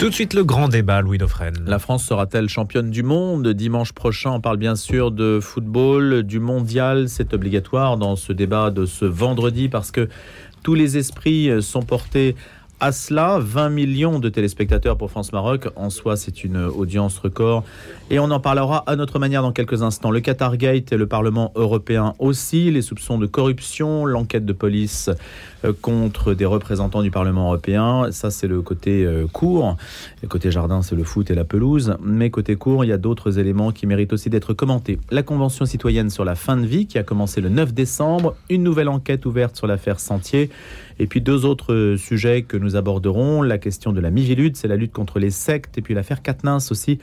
Tout de suite le grand débat, Louis Dauphren. La France sera-t-elle championne du monde dimanche prochain? On parle bien sûr de football, du mondial. C'est obligatoire dans ce débat de ce vendredi parce que tous les esprits sont portés à cela, 20 millions de téléspectateurs pour France-Maroc. En soi, c'est une audience record. Et on en parlera à notre manière dans quelques instants. Le Qatar Gate et le Parlement européen aussi. Les soupçons de corruption, l'enquête de police euh, contre des représentants du Parlement européen. Ça, c'est le côté euh, court. Le côté jardin, c'est le foot et la pelouse. Mais côté court, il y a d'autres éléments qui méritent aussi d'être commentés. La Convention citoyenne sur la fin de vie qui a commencé le 9 décembre. Une nouvelle enquête ouverte sur l'affaire Sentier. Et puis deux autres sujets que nous aborderons. La question de la Mivilude, c'est la lutte contre les sectes. Et puis l'affaire Katnins aussi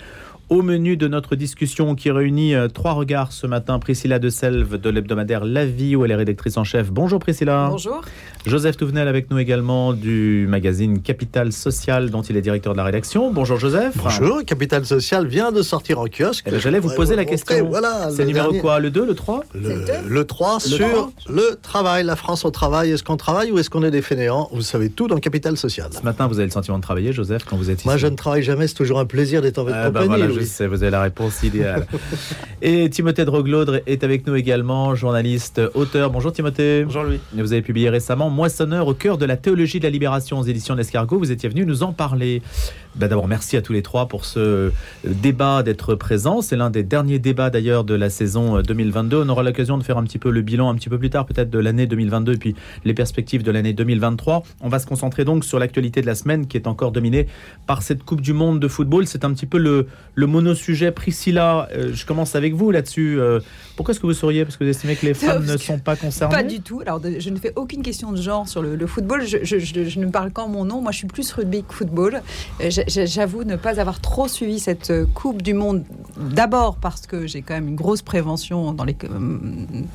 au menu de notre discussion qui réunit euh, trois regards ce matin, Priscilla de Selve de l'hebdomadaire La Vie où elle est rédactrice en chef. Bonjour Priscilla. Bonjour. Joseph Touvenel avec nous également du magazine Capital Social dont il est directeur de la rédaction. Bonjour Joseph. Bonjour, Capital Social vient de sortir en kiosque. Eh ben, J'allais vous poser la question. Voilà, C'est numéro quoi? Le 2, le 3 le, le 3 sur le travail, la France au travail. Est-ce qu'on travaille ou est-ce qu'on est des fainéants? Vous savez tout dans Capital Social. Ce matin, vous avez le sentiment de travailler, Joseph, quand vous êtes ici Moi, je ne travaille jamais, c'est toujours un plaisir d'être en votre Ah, bah compagnie. voilà. Je sais, vous avez la réponse idéale. Et Timothée de Roglaudre est avec nous également, journaliste, auteur. Bonjour Timothée. Bonjour Louis. Vous avez publié récemment Moissonneur au cœur de la théologie de la libération aux éditions d'Escargot. Vous étiez venu nous en parler. Ben D'abord, merci à tous les trois pour ce débat d'être présents. C'est l'un des derniers débats d'ailleurs de la saison 2022. On aura l'occasion de faire un petit peu le bilan un petit peu plus tard, peut-être de l'année 2022 et puis les perspectives de l'année 2023. On va se concentrer donc sur l'actualité de la semaine qui est encore dominée par cette Coupe du Monde de football. C'est un petit peu le, le monosujet. Priscilla, euh, je commence avec vous là-dessus. Euh, pourquoi est-ce que vous souriez Parce que vous estimez que les femmes ne sont pas concernées Pas du tout. Alors, je ne fais aucune question de genre sur le, le football. Je, je- je- je ne parle qu'en mon nom. Moi, je suis plus rugby que football. Euh, j'a- j'a- J'avoue ne pas avoir trop suivi cette euh, Coupe du Monde. D'abord parce que j'ai quand même une grosse prévention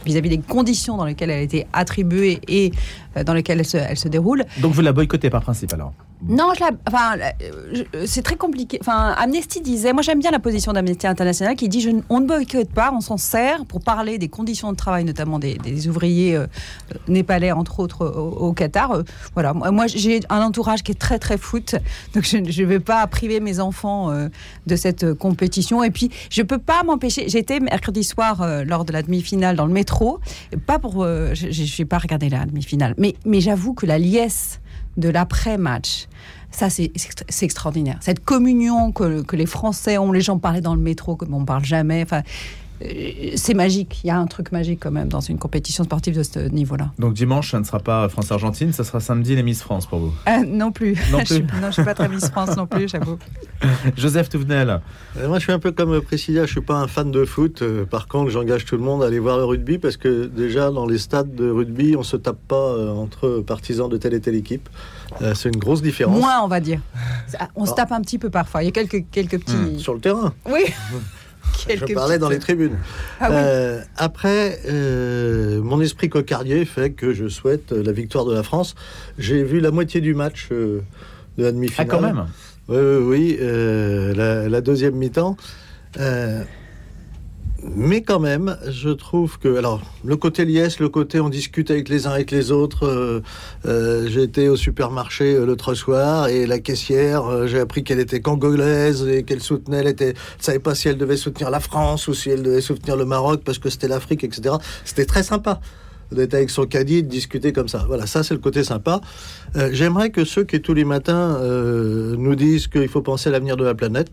vis-à-vis des conditions dans lesquelles elle a été attribuée et dans lesquelles elle se, elle se déroule. Donc vous la boycottez par principe alors? Non, je la, enfin, euh, c'est très compliqué. Enfin, Amnesty disait, moi j'aime bien la position d'Amnesty International qui dit, je, on ne boycotte pas, on s'en sert pour parler des conditions de travail, notamment des, des ouvriers euh, euh, népalais entre autres au, au Qatar. Euh, voilà, moi, j'ai un entourage qui est très très foot, donc je ne vais pas priver mes enfants euh, de cette euh, compétition. Et puis, je peux pas m'empêcher. J'étais mercredi soir euh, lors de la demi-finale dans le métro, pas pour, euh, je n'ai pas regardé la demi-finale, mais, j'avoue que la liesse de l'après-match. Ça, c'est extraordinaire. Cette communion que, les Français ont, les gens parlaient dans le métro comme on ne parle jamais. Enfin, c'est magique. Il y a un truc magique quand même dans une compétition sportive de ce niveau-là. Donc dimanche, ça ne sera pas France-Argentine, ça sera samedi les Miss France pour vous. Euh, non plus. Non je, suis- plus. non, je suis pas très Miss France non plus, j'avoue. Joseph Touvenel, Euh, Moi, je suis un peu comme Priscilla, je suis pas un fan de foot. Euh, par contre, j'engage tout le monde à aller voir le rugby parce que déjà, dans les stades de rugby, on se tape pas euh, entre partisans de telle et telle équipe. Euh, c'est une grosse différence. Moins, on va dire. On se tape un petit peu parfois. Il y a quelques, quelques petits. Sur le terrain. Oui. Je parlais dans les tribunes. Ah oui. Euh, après, euh, mon esprit cocardier fait que je souhaite la victoire de la France. J'ai vu la moitié du match euh, de la ah demi-finale. quand même Oui, oui, oui, euh, la, la deuxième mi-temps. Mais quand même, je trouve que. Alors, le côté liesse, le côté on discute avec les uns avec les autres. euh, euh, été au supermarché euh, l'autre soir et la caissière, j'ai appris qu'elle était congolaise et qu'elle soutenait. Elle était, elle savait pas si elle devait soutenir la France ou si elle devait soutenir le Maroc parce que c'était l'Afrique, etc. C'était très sympa d'être avec son caddie de discuter comme ça. Voilà, ça c'est le côté sympa. J'aimerais que ceux qui tous les matins nous disent qu'il faut penser à l'avenir de la planète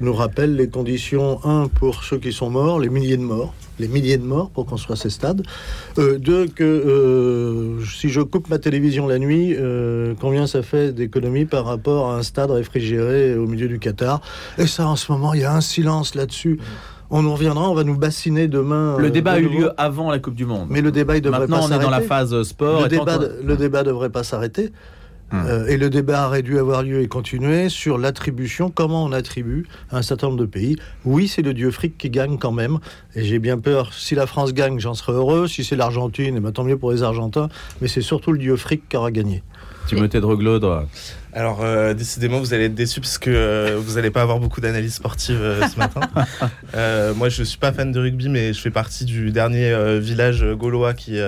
nous rappellent les conditions, un, pour ceux qui sont morts, les milliers de morts, les milliers de morts pour construire ces stades. Euh, deux, que euh, si je coupe ma télévision la nuit, euh, combien ça fait d'économie par rapport à un stade réfrigéré au milieu du Qatar? Et ça, en ce moment, il y a un silence là-dessus. On en reviendra, on va nous bassiner demain. Le débat a eu lieu avant la Coupe du Monde. Mais le débat, il devrait Maintenant, pas on est dans la s'arrêter. phase sport. Le et débat, qu'on- le débat devrait pas s'arrêter. Hum. Euh, et le débat aurait dû avoir lieu et continuer sur l'attribution, comment on attribue à un certain nombre de pays. Oui, c'est le dieu fric qui gagne quand même. Et j'ai bien peur, si la France gagne, j'en serais heureux. Si c'est l'Argentine, eh ben, tant mieux pour les Argentins. Mais c'est surtout le dieu fric qui aura gagné. Timothée de Roglaudre. Alors, euh, décidément, vous allez être déçus parce que euh, vous n'allez pas avoir beaucoup d'analyses sportives euh, ce matin. Moi, je suis pas fan de rugby, mais je fais partie du dernier village gaulois qui,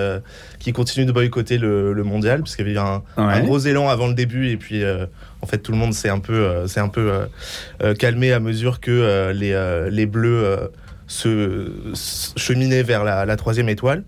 qui continue de boycotter le, le mondial, parce qu'il y avait un, Ouais. un gros élan avant le début, et puis en fait, tout le monde s'est un peu, un peu calmé à mesure que les, les Bleus se, cheminaient vers la, troisième étoile.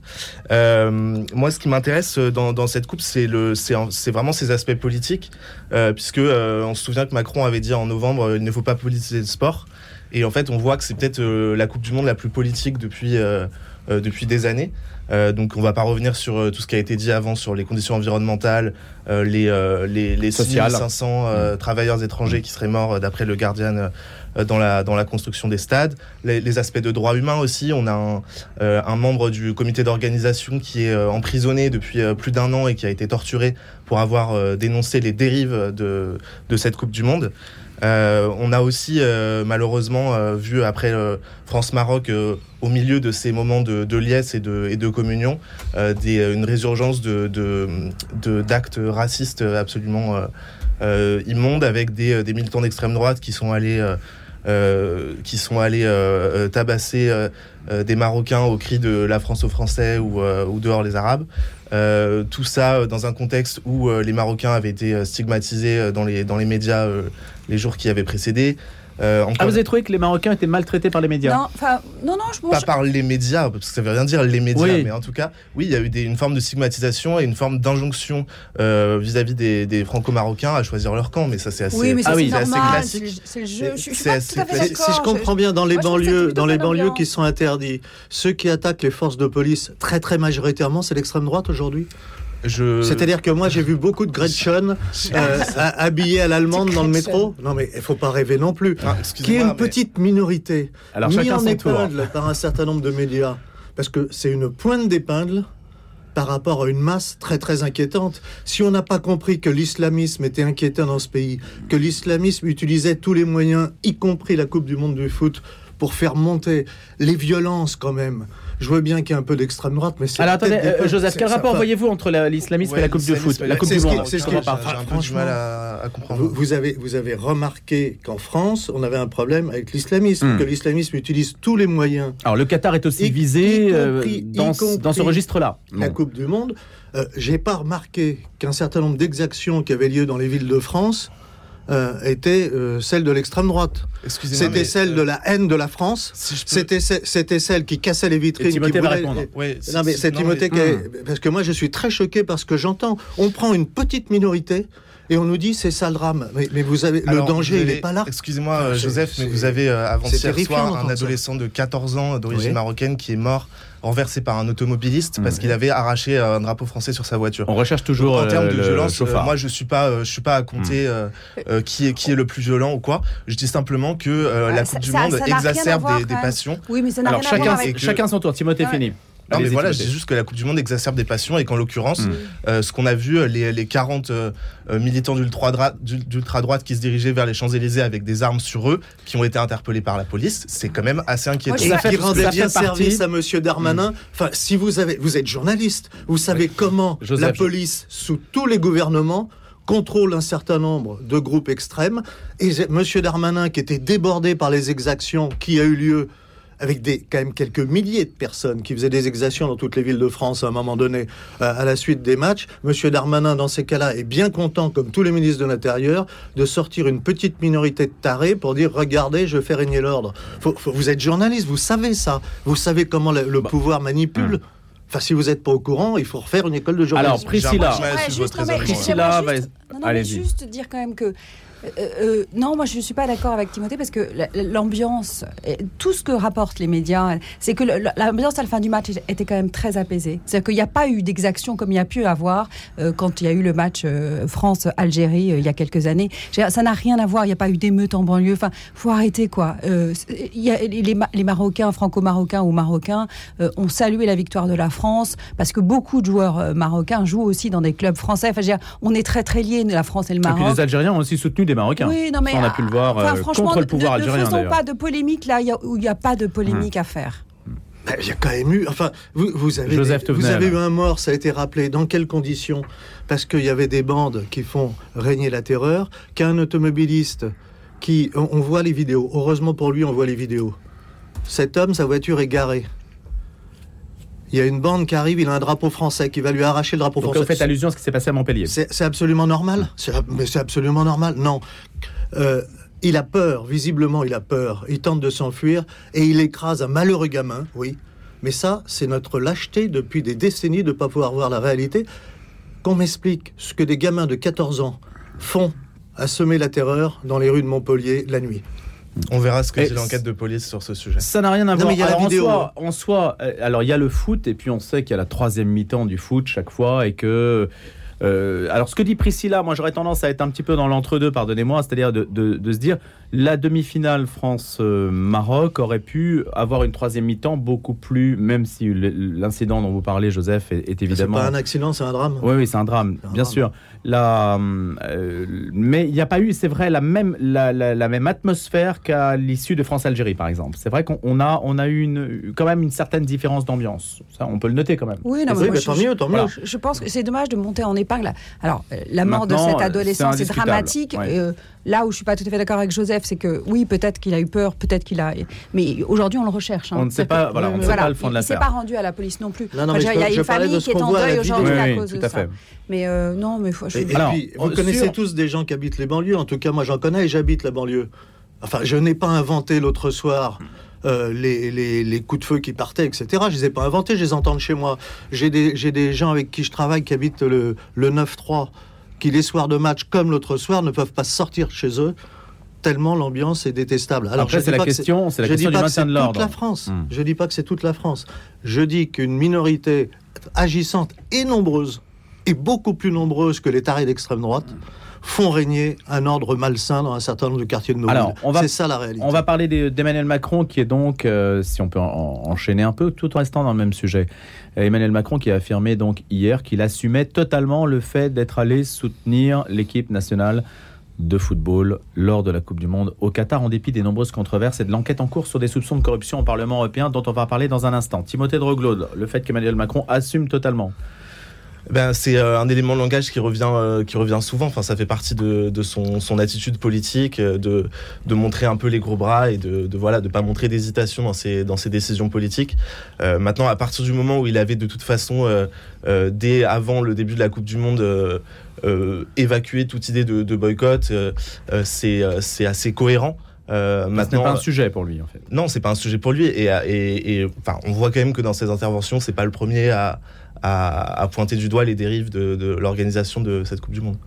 Euh, moi, ce qui m'intéresse dans, dans cette coupe, c'est le, c'est, en- c'est vraiment ses aspects politiques, euh, puisque euh, on se souvient que Macron avait dit en novembre, euh, il ne faut pas politiser le sport. Et en fait, on voit que c'est peut-être euh, la Coupe du Monde la plus politique depuis, euh, euh, depuis des années. Euh, donc, on va pas revenir sur euh, tout ce qui a été dit avant sur les conditions environnementales, euh, les, euh, les, les Sociales. 6500 euh, travailleurs étrangers qui seraient morts, euh, d'après le Guardian, dans, la, dans la construction des stades. Les, les aspects de droits humains aussi. On a un, euh, un membre du comité d'organisation qui est euh, emprisonné depuis euh, plus d'un an et qui a été torturé pour avoir dénoncé les dérives de, de cette Coupe du Monde. Euh, on a aussi euh, malheureusement euh, vu après France-Maroc au milieu de ces moments de, liesse et de, communion une résurgence d'actes racistes absolument immondes avec des, militants d'extrême droite qui sont allés qui sont allés tabasser des Marocains au cri de la France aux Français ou, ou dehors les Arabes. Euh, tout ça euh, dans un contexte où euh, les Marocains avaient été stigmatisés dans les, dans les médias les jours qui avaient précédé. Euh, encore Ah, vous avez trouvé que les Marocains étaient maltraités par les médias Non, enfin, non, non, je, pas je- par les médias, parce que ça veut rien dire les médias, Oui. mais en tout cas, oui, il y a eu des- une forme de stigmatisation et une forme d'injonction euh, vis-à-vis des, des franco-marocains à choisir leur camp, mais ça c'est assez, oui, mais ça, Ah oui, assez classique. c'est- le jeu. Je, je suis pas assez tout à fait classique. d'accord. Si je comprends bien, dans les moi, banlieues, dans les banlieues qui sont interdits, ceux qui attaquent les forces de police très très majoritairement, c'est l'extrême droite aujourd'hui? Je... C'est-à-dire que moi j'ai vu beaucoup de Gretchen euh, à l'allemande dans le métro. Non mais il faut pas rêver non plus. Ah, Qui est une mais- petite minorité Alors mis en épingle par un certain nombre de médias, parce que c'est une pointe d'épingle par rapport à une masse très très inquiétante. Si on n'a pas compris que l'islamisme était inquiétant dans ce pays, que l'islamisme utilisait tous les moyens, y compris la Coupe du Monde du foot, pour faire monter les violences quand même. Je vois bien qu'il y a un peu d'extrême droite, mais c'est Alors attendez, euh, Joseph, quel rapport voyez-vous entre la- l'islamisme et la Coupe de foot La Coupe du Monde c'est ce pas. J'ai un du Franchement, mal à, comprendre. Vous, avez, vous avez remarqué qu'en France, on avait un problème avec l'islamisme, Hmm. que l'islamisme utilise tous les moyens Alors le Qatar est aussi Y- visé y euh, dans, ce- compris dans ce registre-là. la Bon. Coupe du Monde. Euh, J'ai pas remarqué qu'un certain nombre d'exactions qui avaient lieu dans les villes de France euh, étaient euh, celles de l'extrême droite. C'était celle euh, de la haine de la France. si je peux- C'était ce- celle qui cassait les vitrines. Timothée qui brûlait-. Ouais, Non mais c'est Timothée mais- qui est- parce que moi je suis très choqué parce que j'entends on prend une petite minorité et on nous dit c'est ça le drame mais, mais vous avez Alors, le danger il n'est pas là Excusez-moi, c'est- Joseph, mais vous avez euh, avant-hier terrifiant soir un ça. adolescent de 14 ans d'origine Oui. marocaine qui est mort renversé par un automobiliste parce Mhm. qu'il avait arraché euh, un drapeau français sur sa voiture. On recherche toujours en termes euh, de le violence, euh, moi je suis pas, euh, je suis pas à compter euh, euh, qui est qui est le plus violent ou quoi. Je dis simplement que euh, Ah, la ça- Coupe du ça- Monde ça à exacerbe voir, des, passions. Oui, mais ça n'a Alors rien à voir chacun, avec. avec- chacun son tour. Timothée Ouais. fini. Non, mais voilà, je dis juste que la Coupe du Monde exacerbe des passions et qu'en l'occurrence, Mm. euh, ce qu'on a vu, euh, les, les 40 euh, militants d'ultra-droite qui se dirigeaient vers les Champs-Élysées avec des armes sur eux, qui ont été interpellés par la police, c'est quand même assez inquiétant. Moi, Ça qui fait- rendait ça bien fait partie- service à Monsieur Darmanin. Enfin, si vous avez, vous êtes journaliste, vous savez comment Joseph, la police, sous tous les gouvernements, contrôle un certain nombre de groupes extrêmes. Et Monsieur Darmanin, qui était débordé par les exactions qui a eu lieu avec des, quand même quelques milliers de personnes qui faisaient des exactions dans toutes les villes de France à un moment donné, euh, à la suite des matchs. Monsieur Darmanin, dans ces cas-là, est bien content, comme tous les ministres de l'Intérieur, de sortir une petite minorité de tarés pour dire regardez, je fais régner l'ordre. Vous êtes journaliste, vous savez ça. Vous savez comment le, le pouvoir manipule. Enfin, si vous n'êtes pas au courant, il faut refaire une école de Alors journalisme. Priscilla, raisonnement. Priscilla, va- juste- non, non, juste dire quand même que euh, euh, non, moi je ne suis pas d'accord avec Timothée parce que la- l'ambiance, tout ce que rapportent les médias, c'est que l'ambiance à la fin du match était quand même très apaisée. C'est-à-dire qu'il n'y a pas eu d'exaction comme il y a pu avoir euh, quand il y a eu le match euh, France-Algérie il y a quelques années. Ça n'a rien à voir. Il n'y a pas eu d'émeute en banlieue. Enfin, faut arrêter quoi. C'est- il y a, les, Ma- les Marocains, franco-marocains ou marocains, ont salué la victoire de la France parce que beaucoup de joueurs marocains jouent aussi dans des clubs français. Enfin, je veux dire, on est très très liés, la France et le Et puis Maroc. les Algériens ont aussi soutenu des Marocains. Oui, non, mais Ça, on a pu le voir enfin, euh, contre le pouvoir ne, algérien Ne faisons pas de polémique là où il n'y a pas de polémique à faire. Ben, Il y a quand même eu. Enfin, vous, vous avez, Joseph vous avez eu un mort, ça a été rappelé. Dans quelles conditions? Parce qu'il y avait des bandes qui font régner la terreur, qu'un automobiliste qui. On, on voit les vidéos. Heureusement pour lui, on voit les vidéos. Cet homme, sa voiture est garée. Il y a une bande qui arrive, il a un drapeau français qui va lui arracher le drapeau Donc français. vous faites allusion à ce qui s'est passé à Montpellier. C'est absolument normal. Mais c'est absolument normal. Non. Euh, il a peur, visiblement, il a peur. Il tente de s'enfuir et il écrase un malheureux gamin, oui. Mais ça, c'est notre lâcheté depuis des décennies de ne pas pouvoir voir la réalité. Qu'on m'explique ce que des gamins de 14 ans font à semer la terreur dans les rues de Montpellier la nuit. On verra ce que Et dit l'enquête de police sur ce sujet. Ça n'a rien à Non, voir. mais il y a la Alors, en soi- En soi, euh, alors il y a le foot et puis on sait qu'il y a la troisième mi-temps du foot chaque fois et que. euh, alors ce que dit Priscilla, moi j'aurais tendance à être un petit peu dans l'entre-deux, pardonnez-moi, c'est-à-dire de, de- de se dire la demi-finale France-Maroc aurait pu avoir une troisième mi-temps beaucoup plus, même si l'incident dont vous parlez, Joseph, est, est C'est évidemment. pas un accident, c'est un drame. Oui, oui, c'est un drame, C'est un bien drame. sûr. La, euh, mais il n'y a pas eu, c'est vrai, la même, la, la- la même atmosphère qu'à l'issue de France-Algérie, par exemple. C'est vrai qu'on on a, on a eu une, quand même une certaine différence d'ambiance. Ça, on peut le noter quand même. Oui, non, mais Oui, moi, bah, je- tant mieux, tant mieux. Voilà. Je, je pense que c'est dommage de monter en épingle. Alors, euh, la mort de cet euh, adolescent, c'est c'est dramatique. Ouais. Euh, là où je suis pas tout à fait d'accord avec Joseph, c'est que oui, peut-être qu'il a eu peur, peut-être qu'il a. Mais aujourd'hui, on le recherche. hein. On ne sait pas- voilà, on ne sait pas le fond de il- Il s'est l'affaire. pas rendu à la police non plus. Non, non, Enfin, mais je veux dire, il y a une famille qui est en deuil aujourd'hui Oui, à oui, cause tout de à ça. fait. Mais euh, non, mais faut, je- Et, et Alors, puis, vous connaissez sur- tous des gens qui habitent les banlieues. En tout cas, moi, j'en connais et j'habite la banlieue. Enfin, je n'ai pas inventé l'autre soir euh, les, les- les coups de feu qui partaient, etc. Je les ai pas inventés, je les entends de chez moi. J'ai des, j'ai des gens avec qui je travaille qui habitent le, le 9-3, qui les soirs de match, comme l'autre soir, ne peuvent pas sortir de chez eux, tellement l'ambiance est détestable. Alors, Après, c'est la question, c'est la je dis question du pas que maintien c'est de toute l'ordre. la France. Hmm. Je dis pas que c'est toute la France. Je dis qu'une minorité agissante et nombreuse, et beaucoup plus nombreuse que les tarés d'extrême droite, font régner un ordre malsain dans un certain nombre de quartiers de nos Alors, villes. on va- C'est ça la réalité. On va parler d'Emmanuel Macron, qui est donc, euh, si on peut en- enchaîner un peu, tout en restant dans le même sujet. Euh, Emmanuel Macron qui a affirmé donc hier qu'il assumait totalement le fait d'être allé soutenir l'équipe nationale de football lors de la Coupe du Monde au Qatar, en dépit des nombreuses controverses et de l'enquête en cours sur des soupçons de corruption au Parlement européen, dont on va parler dans un instant. Timothée Droglo, le fait qu'Emmanuel Macron assume totalement. Ben, c'est euh, un élément de langage qui revient, euh, qui revient souvent. Enfin, ça fait partie de, de son, son attitude politique, euh, de, de montrer un peu les gros bras et de, de voilà, de pas montrer d'hésitation dans ses, dans ses décisions politiques. Euh, maintenant, à partir du moment où il avait de toute façon, euh, euh, dès avant le début de la Coupe du Monde, évacué toute idée de, de boycott, c'est, euh, c'est assez cohérent. Euh, Ce n'est maintenant, pas un sujet pour lui, en fait. non, c'est pas un sujet pour lui. Et, et, et, enfin, on voit quand même que dans ses interventions, c'est pas le premier à, à, à pointer du doigt les dérives de, de l'organisation de cette Coupe du Monde.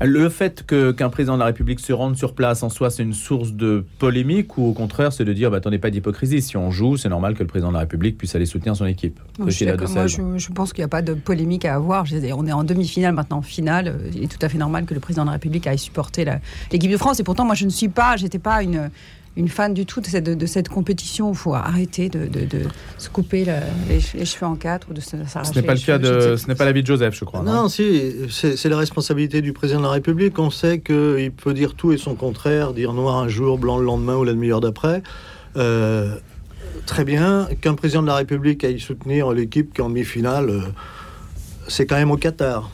Le fait que- qu'un président de la République se rende sur place en soi, c'est une source de polémique ou au contraire, c'est de dire bah, attendez, pas d'hypocrisie. Si on joue, c'est normal que le président de la République puisse aller soutenir son équipe. Moi, je, de Moi, je, je pense qu'il n'y a pas de polémique à avoir. Je veux dire, on est en demi-finale maintenant, en finale. Il est tout à fait normal que le président de la République aille supporter l'équipe de France. Et pourtant, moi, je ne suis pas, j'étais pas une, une fan du tout de cette, de cette compétition. Il faut arrêter de, de- de se couper les, les cheveux en quatre ou de se s'arracher Ce n'est pas le cas de, ce n'est pas l'avis de Joseph, je crois. non Non, si, c'est c'est la responsabilité du président de la République. On sait qu'il peut dire tout et son contraire, dire noir un jour, blanc le lendemain ou la demi-heure d'après. Euh, très bien, qu'un président de la République aille soutenir l'équipe qui est en demi-finale, euh, c'est quand même au Qatar.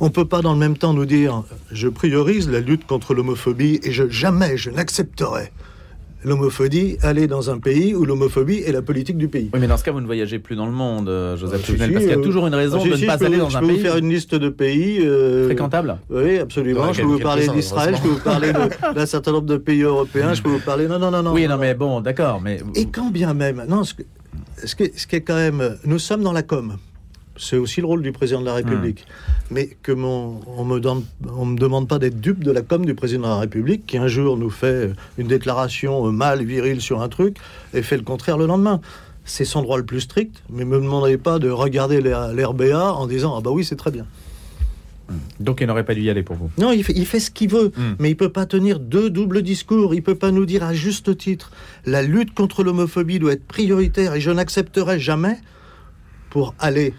On ne peut pas dans le même temps nous dire je priorise la lutte contre l'homophobie et je, jamais je n'accepterai l'homophobie aller dans un pays où l'homophobie est la politique du pays. Oui, mais dans ce cas, vous ne voyagez plus dans le monde, euh, Joseph Ah, si, Touvenel, si, parce qu'il y a euh, toujours une raison Ah, si, de ne pas je aller vous- dans je un peux vous pays faire une liste de pays. euh, fréquentable. Oui, absolument. Ouais, je peux vous parler d'Israël, je peux vous parler d'un certain nombre de pays européens, je peux vous parler. Non, non, non, non. oui, non, mais bon, d'accord, mais Et quand bien même, non, ce, que- ce, qui est- ce qui est quand même, nous sommes dans la com. C'est aussi le rôle du président de la République. Mais que mon, on me donne, on me demande pas d'être dupe de la com du président de la République, qui un jour nous fait une déclaration euh, mâle, virile sur un truc, et fait le contraire le lendemain. C'est son droit le plus strict, mais me demandez pas de regarder l'R- l'RBA en disant ah bah oui c'est très bien. donc il n'aurait pas dû y aller pour vous. Non, il fait, il fait ce qu'il veut, Mm. mais il peut pas tenir deux doubles discours. Il peut pas nous dire à juste titre la lutte contre l'homophobie doit être prioritaire et je n'accepterai jamais pour aller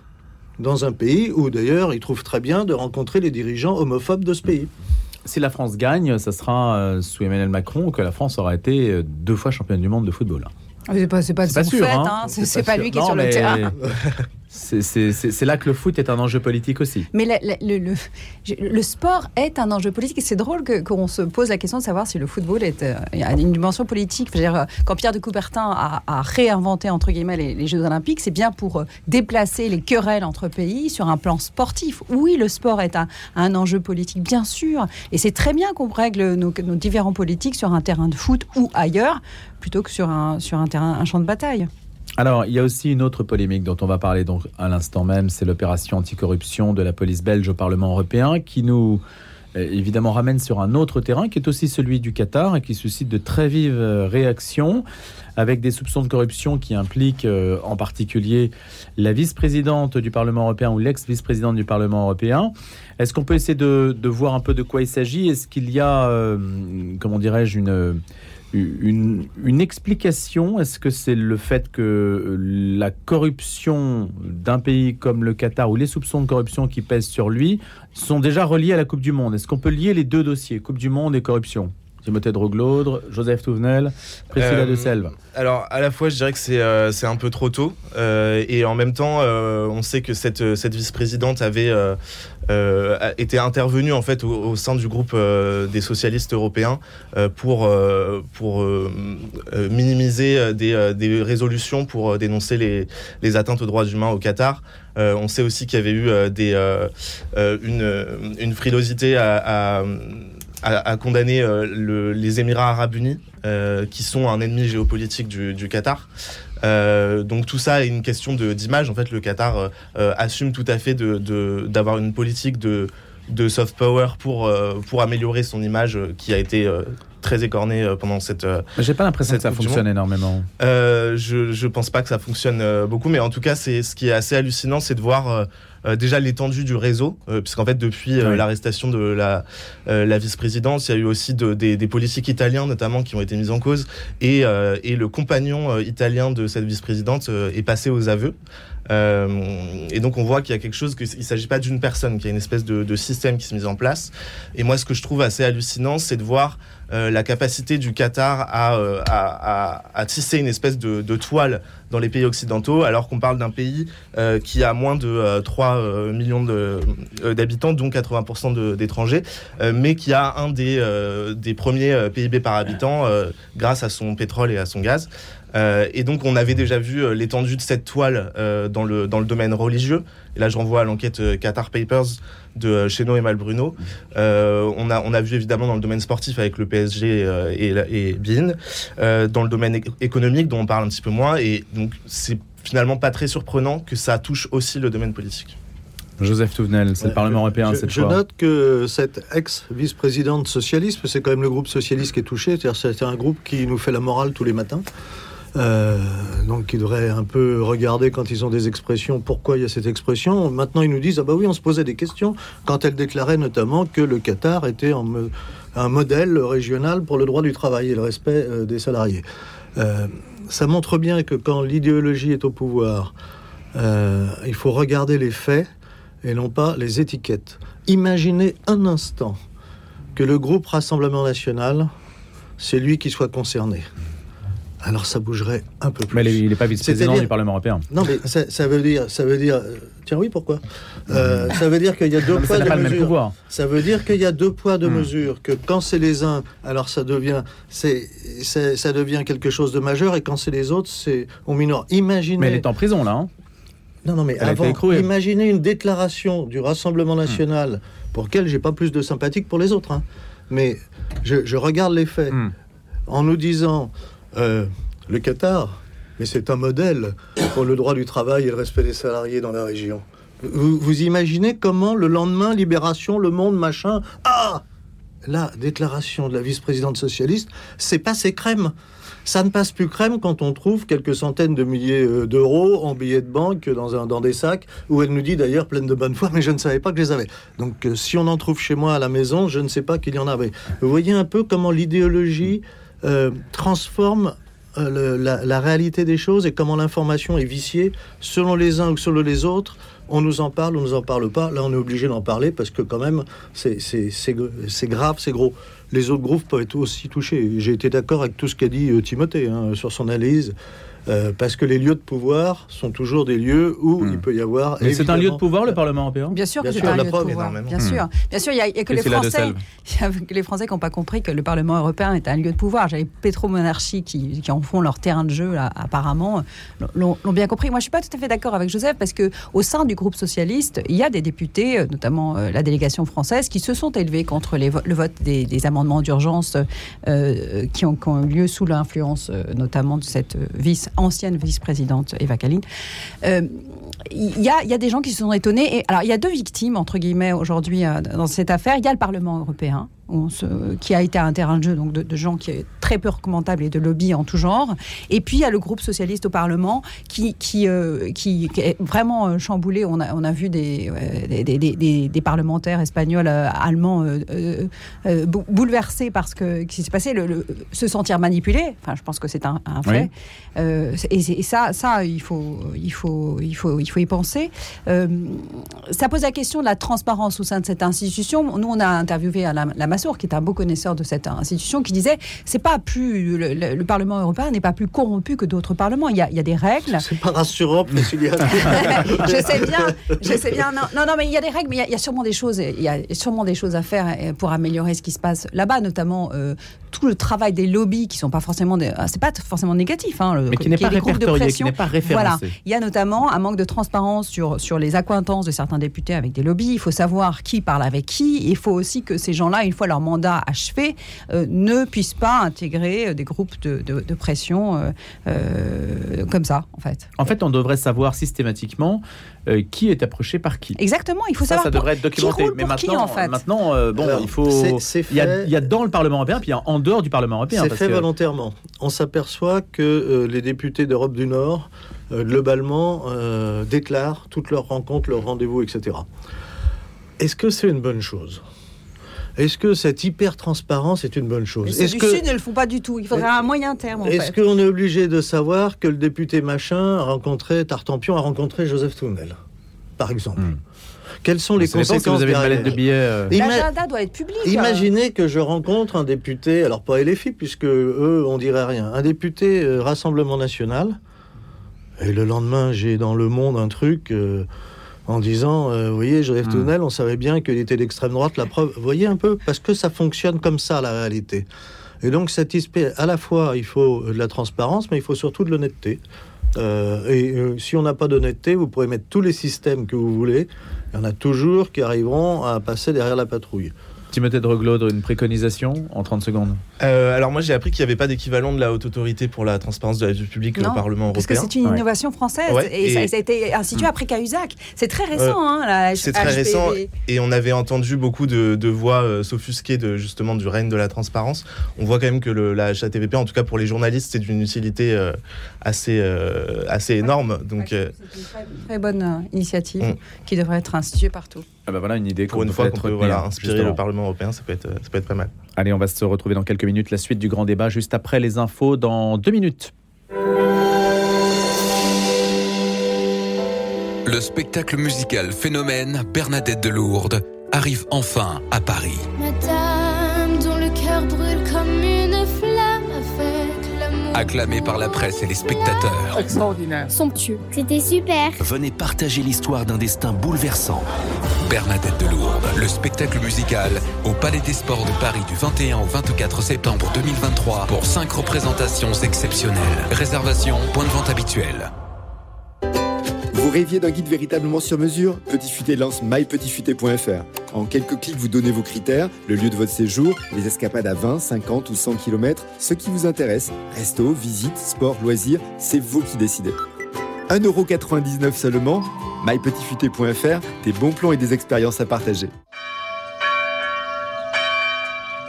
dans un pays où d'ailleurs il trouve très bien de rencontrer les dirigeants homophobes de ce pays. Si la France gagne, ça sera euh, sous Emmanuel Macron que la France aura été euh, deux fois championne du monde de football. C'est pas, c'est pas, sûr, fait, hein. hein. C'est, pas lui qui est Non, sur le mais terrain. C'est là que le foot est un enjeu politique aussi. Mais le, sport est un enjeu politique c'est drôle qu'on se pose la question de savoir si le football est, euh, a une dimension politique. Euh, quand Pierre de Coubertin a, réinventé entre guillemets les, les Jeux Olympiques, c'est bien pour euh, déplacer les querelles entre pays sur un plan sportif. Oui, le sport est un, enjeu politique, bien sûr, et c'est très bien qu'on règle nos, nos différents politiques sur un terrain de foot ou ailleurs plutôt que sur sur un terrain, un champ de bataille. Alors, il y a aussi une autre polémique dont on va parler donc à l'instant même, c'est l'opération anticorruption de la police belge au Parlement européen qui nous euh, évidemment ramène sur un autre terrain qui est aussi celui du Qatar et qui suscite de très vives euh, réactions avec des soupçons de corruption qui impliquent euh, en particulier la vice-présidente du Parlement européen ou l'ex-vice-présidente du Parlement européen. Est-ce qu'on peut essayer de, de voir un peu de quoi il s'agit? Est-ce qu'il y a, euh, comment dirais-je, une, une, explication? Est-ce que c'est le fait que la corruption d'un pays comme le Qatar ou les soupçons de corruption qui pèsent sur lui sont déjà reliés à la Coupe du Monde? Est-ce qu'on peut lier les deux dossiers, Coupe du Monde et corruption? Timothée de Roglaude, Joseph Touvenel, Priscilla Euh, de Selve. Alors, à la fois, je dirais que c'est euh, un peu trop tôt. euh, et en même temps, euh, on sait que cette, cette vice-présidente avait euh, euh, été intervenue en fait, au, au sein du groupe euh, des socialistes européens euh, pour, euh, pour euh, euh, minimiser euh, des, euh, des résolutions pour euh, dénoncer les, les atteintes aux droits humains au Qatar. Euh, on sait aussi qu'il y avait eu euh, des, euh, euh, une, une frilosité à, à, à- à condamner euh, le- les Émirats arabes unis, euh, qui sont un ennemi géopolitique du, du Qatar. Euh, donc tout ça est une question de- d'image. En fait, le Qatar euh, euh, assume tout à fait de- de- d'avoir une politique de, de soft power pour, euh, pour améliorer son image qui a été très écornée euh, pendant cette, euh, J'ai pas l'impression que ça fonctionne énormément. euh, je, je pense pas que ça fonctionne euh, beaucoup, mais en tout cas, c'est ce qui est assez hallucinant, c'est de voir euh, déjà l'étendue du réseau, euh, puisqu'en fait, depuis euh, Oui. l'arrestation de la, euh, la vice-présidence, il y a eu aussi de- des, des politiques italiens, notamment, qui ont été mis en cause, et, euh, et le compagnon italien de cette vice-présidente est passé aux aveux. Euh, et donc on voit qu'il y a quelque chose, qu'il ne s'agit pas d'une personne, qu'il y a une espèce de, de système qui s'est mis en place. Et moi, ce que je trouve assez hallucinant, c'est de voir euh, la capacité du Qatar à, euh, tisser une espèce de, toile dans les pays occidentaux, alors qu'on parle d'un pays euh, qui a moins de euh, 3 euh, millions d'habitants, dont 80% de- d'étrangers, mais qui a un des, premiers PIB par habitant grâce à son pétrole et à son gaz. Euh, et donc on avait déjà vu euh, l'étendue de cette toile euh, dans, le, dans le domaine religieux. Et là je renvoie à l'enquête euh, Qatar Papers de euh, Cheno et Malbruno. Euh, on, a, on a vu évidemment dans le domaine sportif avec le PSG euh, et, et. Euh, dans le domaine économique dont on parle un petit peu moins. Et donc c'est finalement pas très surprenant que ça touche aussi le domaine politique. Joseph Touvenel, c'est le Parlement je- européen je, cette je fois. note que cette ex-vice-présidente socialiste, c'est quand même le groupe socialiste qui est touché, c'est-à-dire c'est un groupe qui nous fait la morale tous les matins, euh, donc qui devrait un peu regarder quand ils ont des expressions, pourquoi il y a cette expression. Maintenant ils nous disent, ah bah oui, on se posait des questions quand elle déclarait notamment que le Qatar était un modèle régional pour le droit du travail et le respect euh, des salariés. Euh, ça montre bien que quand l'idéologie est au pouvoir, il faut regarder les faits et non pas les étiquettes. Imaginez un instant que le groupe Rassemblement National, c'est lui qui soit concerné. Alors ça bougerait un peu plus. Mais il n'est pas vice-président du Parlement européen. Non, mais ça, ça veut dire, ça veut dire, euh, tiens oui, pourquoi? Euh, Ça veut dire qu'il y a deux Non, poids deux pas le même mesures. pouvoir. Ça veut dire qu'il y a deux poids deux Hmm. mesures. Que quand c'est les uns, alors ça devient, c'est, ça devient quelque chose de majeur, et quand c'est les autres, c'est au minor. Imaginez. Mais elle est en prison là. hein. Non, non, mais Elle avant, imaginez une déclaration du Rassemblement national pour lequel j'ai pas plus de sympathie que pour les autres. hein. Mais je, je regarde les faits Hmm. en nous disant euh, le Qatar, mais c'est un modèle pour le droit du travail et le respect des salariés dans la région. Vous, imaginez comment le lendemain, Libération, Le Monde, machin, ah La déclaration de la vice-présidente socialiste, c'est passé crème. Ça ne passe plus crème quand on trouve quelques centaines de milliers euh, d'euros en billets de banque dans, dans des sacs, où elle nous dit d'ailleurs pleine de bonne foi, mais je ne savais pas que je les avais. Donc euh, si on en trouve chez moi à la maison, je ne sais pas qu'il y en avait. Vous voyez un peu comment l'idéologie euh, transforme euh, la, réalité des choses et comment l'information est viciée selon les uns ou selon les autres. On nous en parle, on nous en parle pas. Là, on est obligé d'en parler parce que quand même, c'est grave, c'est gros. Les autres groupes peuvent être aussi touchés. J'ai été d'accord avec tout ce qu'a dit euh, Timothée hein, sur son analyse. Euh, parce que les lieux de pouvoir sont toujours des lieux où hmm. il peut y avoir. Mais c'est un lieu de pouvoir, le Parlement européen? Bien sûr que c'est un lieu de pouvoir. Bien sûr. Bien sûr, il n'y a, que, les Français, que les Français qui n'ont pas compris que le Parlement européen est un lieu de pouvoir. J'avais pétromonarchies qui, qui en font leur terrain de jeu, là, apparemment, l'ont bien compris. Moi, je ne suis pas tout à fait d'accord avec Joseph, parce qu'au sein du groupe socialiste, il y a des députés, euh, notamment euh, la délégation française, qui se sont élevés contre les le vote des, amendements d'urgence qui, ont, qui, ont, lieu sous l'influence notamment de cette vice ancienne vice-présidente Eva Kaline. Euh, il y, a, y, a, des gens qui se sont étonnés. Et, alors, il y a deux victimes, entre guillemets, aujourd'hui euh, dans cette affaire. Il y a le Parlement européen, qui a été un terrain de jeu donc de, gens qui est très peu recommandable et de lobby en tout genre. Et puis il y a le groupe socialiste au Parlement qui, qui, euh, qui, est vraiment euh, chamboulé. On a, on a vu des, des, des, parlementaires espagnols, euh, allemands bouleversés parce que qui s'est passé, le, se sentir manipulés. Enfin, je pense que c'est un, fait. et, ça, ça il, faut, il, faut, il, faut, il faut y penser. ça pose la question de la transparence au sein de cette institution. Nous, on a interviewé à la, la qui est un beau connaisseur de cette institution, qui disait c'est pas plus le, Parlement européen n'est pas plus corrompu que d'autres parlements. Il y a, il y a des règles. C'est pas rassurant, je sais bien, je sais bien. Non, non, mais il y a des règles, mais il y a, sûrement des choses. Il y a sûrement des choses à faire pour améliorer ce qui se passe là-bas, notamment euh, tout le travail des lobbies qui sont pas forcément, ah, c'est pas forcément négatif, hein, mais qui n'est pas répertorié, qui n'est pas référencé. Voilà, il y a notamment un manque de transparence sur sur les accointances de certains députés avec des lobbies. Il faut savoir qui parle avec qui. Il faut aussi que ces gens-là, une fois leur mandat achevé, euh, ne puissent pas intégrer euh, des groupes de, pression euh, comme ça, en fait. En fait, on devrait savoir systématiquement qui est approché par qui. Exactement, il faut savoir. Ça, devrait être documenté. Mais maintenant, en fait. maintenant bon, il faut. Il, y a, dans le Parlement européen, puis en dehors du Parlement européen. C'est fait volontairement. On s'aperçoit que les députés d'Europe du Nord, globalement, déclarent toutes leurs rencontres, leurs rendez-vous, etc. Est-ce que c'est une bonne chose? Est-ce que cette hyper-transparence est une bonne chose Est-ce que Sud ne le font pas du tout Il faudrait un moyen terme. Est-ce qu'on est obligé de savoir que le député machin a rencontré Tartampion a rencontré Joseph Tounel, par exemple hmm. Quelles sont les conséquences vous avez une mallette de billets euh L'agenda doit être public. Hein. Imaginez que je rencontre un député, alors pas LFI, puisque eux, on dirait rien, un député euh, Rassemblement National, et le lendemain, j'ai dans Le Monde un truc... Euh, en disant, euh, vous voyez, Joseph hmm. on savait bien qu'il était d'extrême droite, la preuve, vous voyez un peu, parce que ça fonctionne comme ça, la réalité. Et donc, satisfait, à la fois, il faut de la transparence, mais il faut surtout de l'honnêteté. Euh, et euh, si on n'a pas d'honnêteté, vous pourrez mettre tous les systèmes que vous voulez, il y en a toujours qui arriveront à passer derrière la patrouille. Timothée Droglaud, une préconisation en 30 secondes? Euh, Alors moi j'ai appris qu'il n'y avait pas d'équivalent de la haute autorité pour la transparence de la vie publique au Parlement européen. Parce que c'est une innovation française et, Ça, a été institué après Cahuzac. C'est très récent. hein, c'est très récent et on avait entendu beaucoup de, voix euh, s'offusquer de, justement du règne de la transparence. On voit quand même que le, la HATVP, en tout cas pour les journalistes, c'est d'une utilité euh, assez, assez énorme. Donc, c'est une très, bonne initiative mm. qui devrait être instituée partout. Ah bah voilà une idée pour une fois qu'on peut voilà, inspirer le Parlement européen, ça peut être ça peut être pas mal. Allez, on va se retrouver dans quelques minutes la suite du grand débat juste après les infos dans deux minutes. Le spectacle musical phénomène Bernadette de Lourdes arrive enfin à Paris. Madame Acclamé par la presse et les spectateurs. Extraordinaire. Somptueux. C'était super. Venez partager l'histoire d'un destin bouleversant. Bernadette de Lourdes, le spectacle musical au Palais des Sports de Paris du 21 au 24 septembre 2023 pour 5 représentations exceptionnelles. Réservation, point de vente habituel. Vous rêviez d'un guide véritablement sur mesure Petit Futé lance mypetitfuté.fr. En quelques clics, vous donnez vos critères, le lieu de votre séjour, les escapades à 20, 50 ou 100 km, ce qui vous intéresse. Resto, visite, sport, loisirs, c'est vous qui décidez. 1,99€ seulement mypetitfuté.fr, des bons plans et des expériences à partager.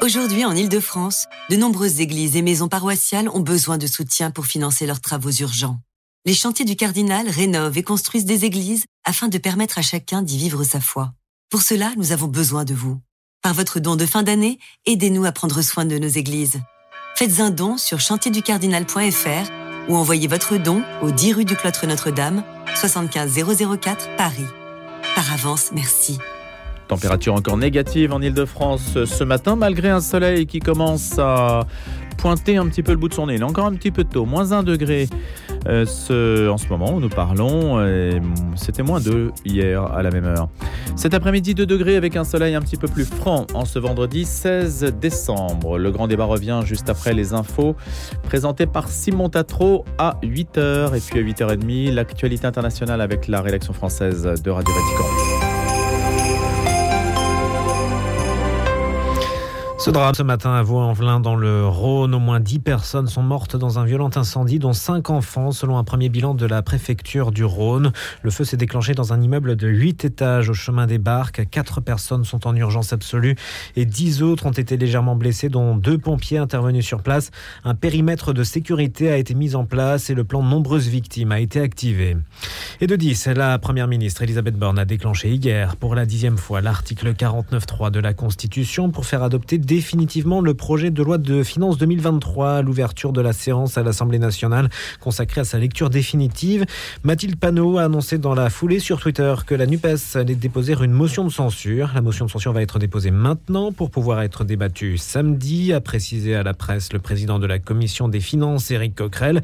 Aujourd'hui, en Ile-de-France, de nombreuses églises et maisons paroissiales ont besoin de soutien pour financer leurs travaux urgents les chantiers du Cardinal rénovent et construisent des églises afin de permettre à chacun d'y vivre sa foi. Pour cela, nous avons besoin de vous. Par votre don de fin d'année, aidez-nous à prendre soin de nos églises. Faites un don sur chantierducardinal.fr ou envoyez votre don au 10 rue du Cloître Notre-Dame, 75 004 Paris. Par avance, merci. Température encore négative en Ile-de-France ce matin, malgré un soleil qui commence à pointer un petit peu le bout de son nez. Il est encore un petit peu tôt, moins 1 degré euh, ce, en ce moment où nous parlons. C'était moins 2 hier à la même heure. Cet après-midi, 2 degrés avec un soleil un petit peu plus franc en ce vendredi 16 décembre. Le grand débat revient juste après les infos présentées par Simon Tatro à 8h. Et puis à 8h30, l'actualité internationale avec la rédaction française de Radio Vatican. Ce drame ce matin à Vaux-en-Velin dans le Rhône, au moins 10 personnes sont mortes dans un violent incendie, dont 5 enfants, selon un premier bilan de la préfecture du Rhône. Le feu s'est déclenché dans un immeuble de 8 étages au chemin des Barques. 4 personnes sont en urgence absolue et 10 autres ont été légèrement blessées, dont deux pompiers intervenus sur place. Un périmètre de sécurité a été mis en place et le plan nombreuses victimes a été activé. Et de 10, la première ministre Elisabeth Borne a déclenché hier pour la dixième fois l'article 49.3 de la Constitution pour faire adopter des définitivement le projet de loi de finances 2023 à l'ouverture de la séance à l'Assemblée nationale consacrée à sa lecture définitive. Mathilde Panot a annoncé dans la foulée sur Twitter que la NUPES allait déposer une motion de censure. La motion de censure va être déposée maintenant pour pouvoir être débattue samedi, a précisé à la presse le président de la commission des finances, Éric Coquerel.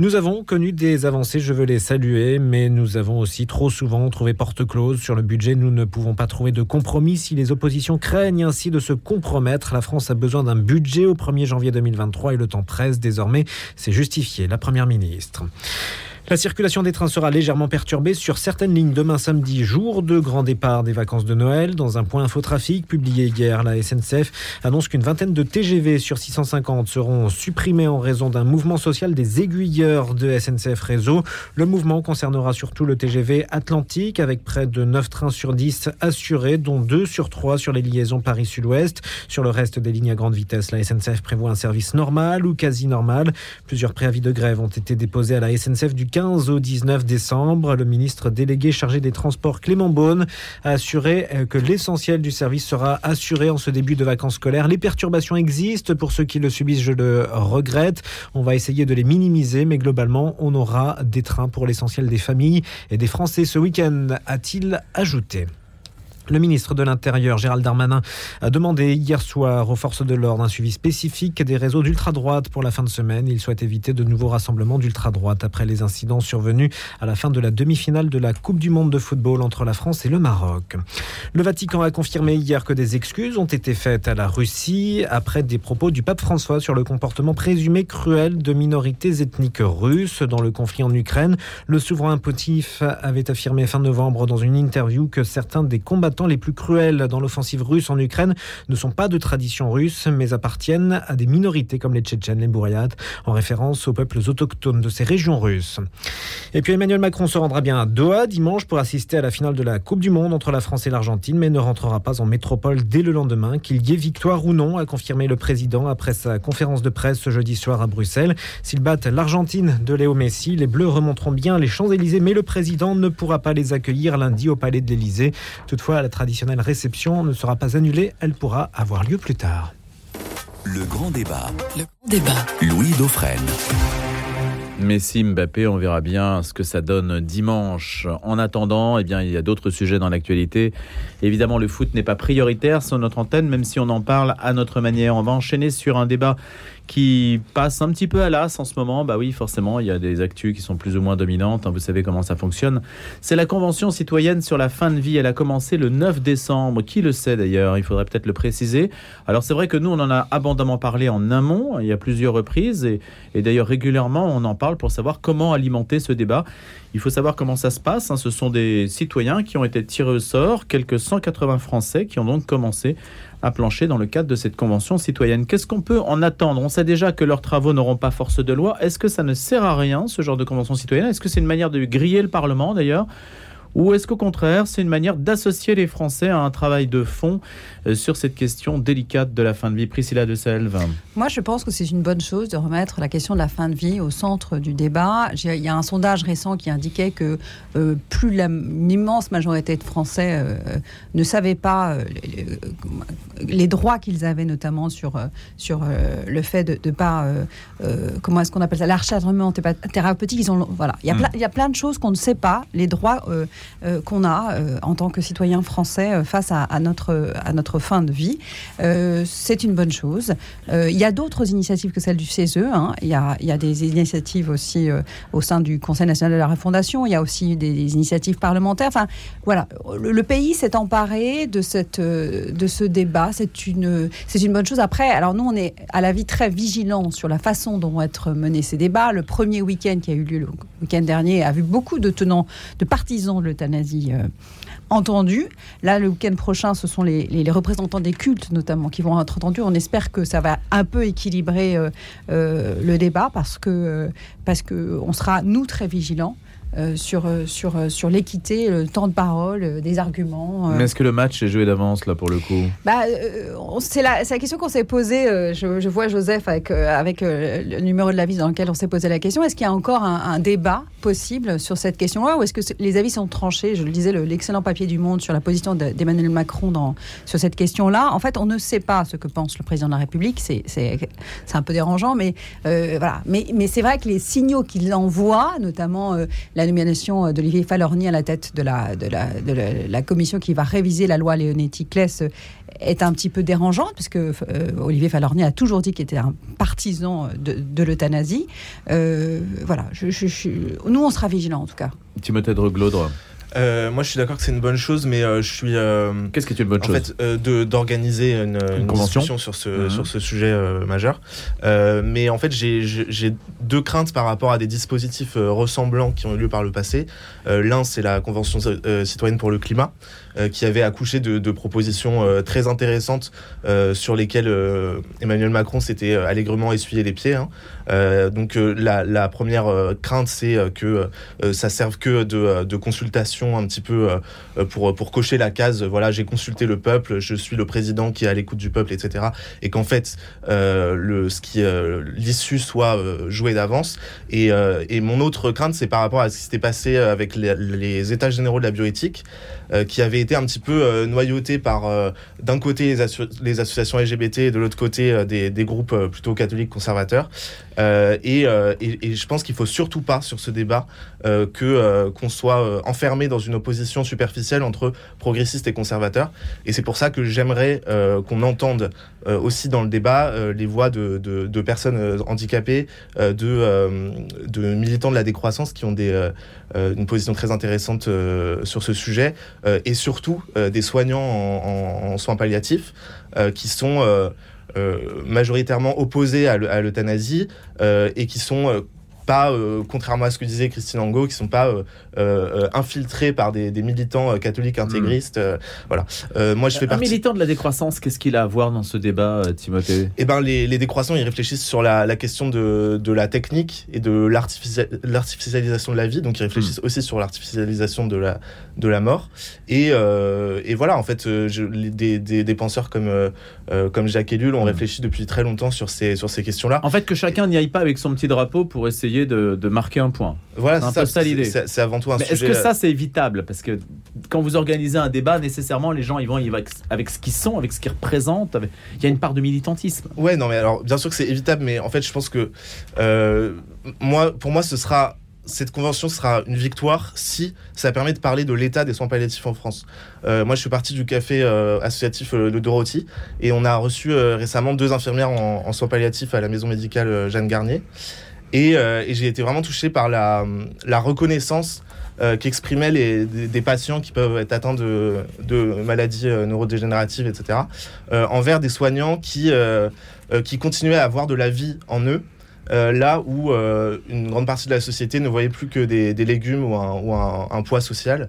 Nous avons connu des avancées, je veux les saluer, mais nous avons aussi trop souvent trouvé porte close sur le budget. Nous ne pouvons pas trouver de compromis si les oppositions craignent ainsi de se compromettre la France a besoin d'un budget au 1er janvier 2023 et le temps presse désormais. C'est justifié, la Première ministre. La circulation des trains sera légèrement perturbée sur certaines lignes demain samedi, jour de grand départ des vacances de Noël. Dans un point infotrafic publié hier, la SNCF annonce qu'une vingtaine de TGV sur 650 seront supprimés en raison d'un mouvement social des aiguilleurs de SNCF Réseau. Le mouvement concernera surtout le TGV Atlantique avec près de 9 trains sur 10 assurés, dont 2 sur 3 sur les liaisons Paris-Sud-Ouest. Sur le reste des lignes à grande vitesse, la SNCF prévoit un service normal ou quasi normal. Plusieurs préavis de grève ont été déposés à la SNCF du 15 au 19 décembre. Le ministre délégué chargé des Transports, Clément Beaune, a assuré euh, que l'essentiel du service sera assuré en ce début de vacances scolaires. Les perturbations existent. Pour ceux qui le subissent, je le regrette. On va essayer de les minimiser, mais globalement, on aura des trains pour l'essentiel des familles et des Français ce week-end, a-t-il ajouté. Le ministre de l'Intérieur, Gérald Darmanin, a demandé hier soir aux forces de l'ordre un suivi spécifique des réseaux d'ultra-droite pour la fin de semaine. Il souhaite éviter de nouveaux rassemblements d'ultra-droite après les incidents survenus à la fin de la demi-finale de la Coupe du Monde de football entre la France et le Maroc. Le Vatican a confirmé hier que des excuses ont été faites à la Russie après des propos du pape François sur le comportement présumé cruel de minorités ethniques russes dans le conflit en Ukraine. Le souverain pontife avait affirmé fin novembre dans une interview que certains des combattants les plus cruels dans l'offensive russe en Ukraine ne sont pas de tradition russe, mais appartiennent à des minorités comme les Tchétchènes, les Bouriates, en référence aux peuples autochtones de ces régions russes. Et puis Emmanuel Macron se rendra bien à Doha dimanche pour assister à la finale de la Coupe du Monde entre la France et l'Argentine, mais ne rentrera pas en métropole dès le lendemain, qu'il y ait victoire ou non, a confirmé le président après sa conférence de presse ce jeudi soir à Bruxelles. S'ils battent l'Argentine de Léo Messi, les Bleus remonteront bien les Champs-Élysées, mais le président ne pourra pas les accueillir lundi au Palais de l'Élysée. Toutefois, la traditionnelle réception ne sera pas annulée, elle pourra avoir lieu plus tard. Le grand débat. Le grand débat. Louis Dauphren. Messi, Mbappé, on verra bien ce que ça donne dimanche. En attendant, eh bien, il y a d'autres sujets dans l'actualité. Évidemment, le foot n'est pas prioritaire sur notre antenne, même si on en parle à notre manière. On va enchaîner sur un débat qui passe un petit peu à l'as en ce moment. Bah oui, forcément, il y a des actus qui sont plus ou moins dominantes. Hein, vous savez comment ça fonctionne. C'est la Convention citoyenne sur la fin de vie. Elle a commencé le 9 décembre. Qui le sait d'ailleurs? Il faudrait peut-être le préciser. Alors c'est vrai que nous, on en a abondamment parlé en amont. Il y a plusieurs reprises. Et, et d'ailleurs, régulièrement, on en parle pour savoir comment alimenter ce débat. Il faut savoir comment ça se passe. Hein. Ce sont des citoyens qui ont été tirés au sort, quelques 180 Français qui ont donc commencé à plancher dans le cadre de cette convention citoyenne. Qu'est-ce qu'on peut en attendre? On sait déjà que leurs travaux n'auront pas force de loi. Est-ce que ça ne sert à rien, ce genre de convention citoyenne? Est-ce que c'est une manière de griller le Parlement, d'ailleurs? Ou est-ce qu'au contraire, c'est une manière d'associer les Français à un travail de fond? Sur cette question délicate de la fin de vie Priscilla de Selve. Moi, je pense que c'est une bonne chose de remettre la question de la fin de vie au centre du débat. Il y a un sondage récent qui indiquait que euh, plus l'immense majorité de Français euh, ne savaient pas les, droits qu'ils avaient, notamment sur, sur le fait de ne pas. comment est-ce qu'on appelle ça L'acharnement thérapeutique. Ils ont, voilà. il, y a hmm. il y a plein de choses qu'on ne sait pas, les droits euh, qu'on a euh, en tant que citoyen français euh, face à, notre, à notre fin de vie. c'est une bonne chose. il y a d'autres initiatives que celle du CESE. Hein. Il, y a, des initiatives aussi au sein du Conseil national de la refondation. Il y a aussi des, initiatives parlementaires. Enfin, voilà, le, pays s'est emparé de, cette, de ce débat. C'est une, c'est une bonne chose. Après, alors nous, on est à la vie très vigilant sur la façon dont vont être menés ces débats. Le premier week-end qui a eu lieu le week-end dernier a vu beaucoup de tenants, de partisans de l'euthanasie euh, entendu. Là, le week-end prochain, ce sont les, représentants des cultes, notamment, qui vont être entendus. On espère que ça va un peu équilibrer euh, euh, le débat parce que, parce que on sera, nous, très vigilants. Euh, sur, euh, sur, euh, sur l'équité, le temps de parole, des arguments. Mais est-ce que le match est joué d'avance, là, pour le coup bah, C'est la, la, question qu'on s'est posée. Je, je, vois Joseph avec, avec le numéro de la vie dans lequel on s'est posé la question. Est-ce qu'il y a encore un, débat possible sur cette question-là ou est-ce que les avis sont tranchés? Je le disais, l'excellent papier du Monde sur la position d'Emmanuel Macron dans, sur cette question-là. En fait, on ne sait pas ce que pense le président de la République. C'est un peu dérangeant, mais voilà. Mais, mais c'est vrai que les signaux qu'il envoie, notamment la nomination d'Olivier Falorni à la tête de la, de la, commission qui va réviser la loi Léonetti-Kless est un petit peu dérangeante, puisque euh, Olivier Falorni a toujours dit qu'il était un partisan de, l'euthanasie. Euh, voilà, nous, on sera vigilants en tout cas. Timothée de Glodre. Euh, moi, je suis d'accord que c'est une bonne chose, mais euh, je suis. Euh, Qu'est-ce qui est une bonne chose En fait, d'organiser une, une, discussion sur ce, mhm. sur ce sujet majeur. mais en fait, j'ai deux craintes par rapport à des dispositifs ressemblants qui ont eu lieu par le passé. L'un, c'est la Convention citoyenne pour le climat, qui avait accouché de, propositions très intéressantes sur lesquelles Emmanuel Macron s'était allègrement essuyé les pieds. Hein. donc, la, première crainte, c'est que ça serve que de, consultation un petit peu euh, pour, pour cocher la case, voilà, j'ai consulté le peuple, je suis le président qui est à l'écoute du peuple, etc. Et qu'en fait, euh, le, euh, l'issue soit jouée d'avance. Et, et, mon autre crainte, c'est par rapport à ce qui s'était passé avec les, états généraux de la bioéthique, qui avaient été un petit peu noyautés par, d'un côté, les, associations LGBT et de l'autre côté, des, groupes plutôt catholiques conservateurs. Et, et, et, je pense qu'il faut surtout pas, sur ce débat, que qu'on soit enfermé dans une opposition superficielle entre progressistes et conservateurs. Et c'est pour ça que j'aimerais euh, qu'on entende euh, aussi dans le débat euh, les voix de, personnes handicapées, de, militants de la décroissance qui ont une position très intéressante sur ce sujet, et surtout des soignants en soins palliatifs qui sont... majoritairement opposés à l'euthanasie et qui sont pas, euh, contrairement à ce que disait Christine Angot, qui sont pas euh, euh, infiltrés par des, militants catholiques intégristes. voilà. moi, je fais Un militant de la décroissance, qu'est-ce qu'il a à voir dans ce débat, Timothée? Eh ben, les, les, décroissants, ils réfléchissent sur la, la question de, de, la technique et de l'artificialisation de la vie. Donc, ils réfléchissent hmm. aussi sur l'artificialisation de la, de la mort. Et, et voilà, en fait, je, des, des, penseurs comme, comme Jacques Ellul ont hmm. réfléchi depuis très longtemps sur ces, sur ces questions-là. En fait, que chacun n'y aille pas avec son petit drapeau pour essayer de, marquer un point. Voilà, c'est ça, l'idée. C'est avant tout un Est-ce que ça, c'est évitable? Parce que quand vous organisez un débat, nécessairement, les gens ils vont avec, avec ce qu'ils sont, avec ce qu'ils représentent. Il y a une part de militantisme. Ouais, non, mais alors, bien sûr que c'est évitable, mais en fait, je pense que euh, moi, pour moi, ce sera cette convention sera une victoire si ça permet de parler de l'état des soins palliatifs en France. Euh, moi, je suis parti du café euh, associatif de Dorothy et on a reçu récemment deux infirmières en, en, soins palliatifs à la maison médicale Jeanne Garnier. Euh, et, j'ai été vraiment touché par la, reconnaissance euh, qu'exprimaient les, des, patients qui peuvent être atteints de, maladies euh, neurodégénératives, etc., envers des soignants qui, qui continuaient à avoir de la vie en eux. là où une grande partie de la société ne voyait plus que des, légumes ou un, poids social.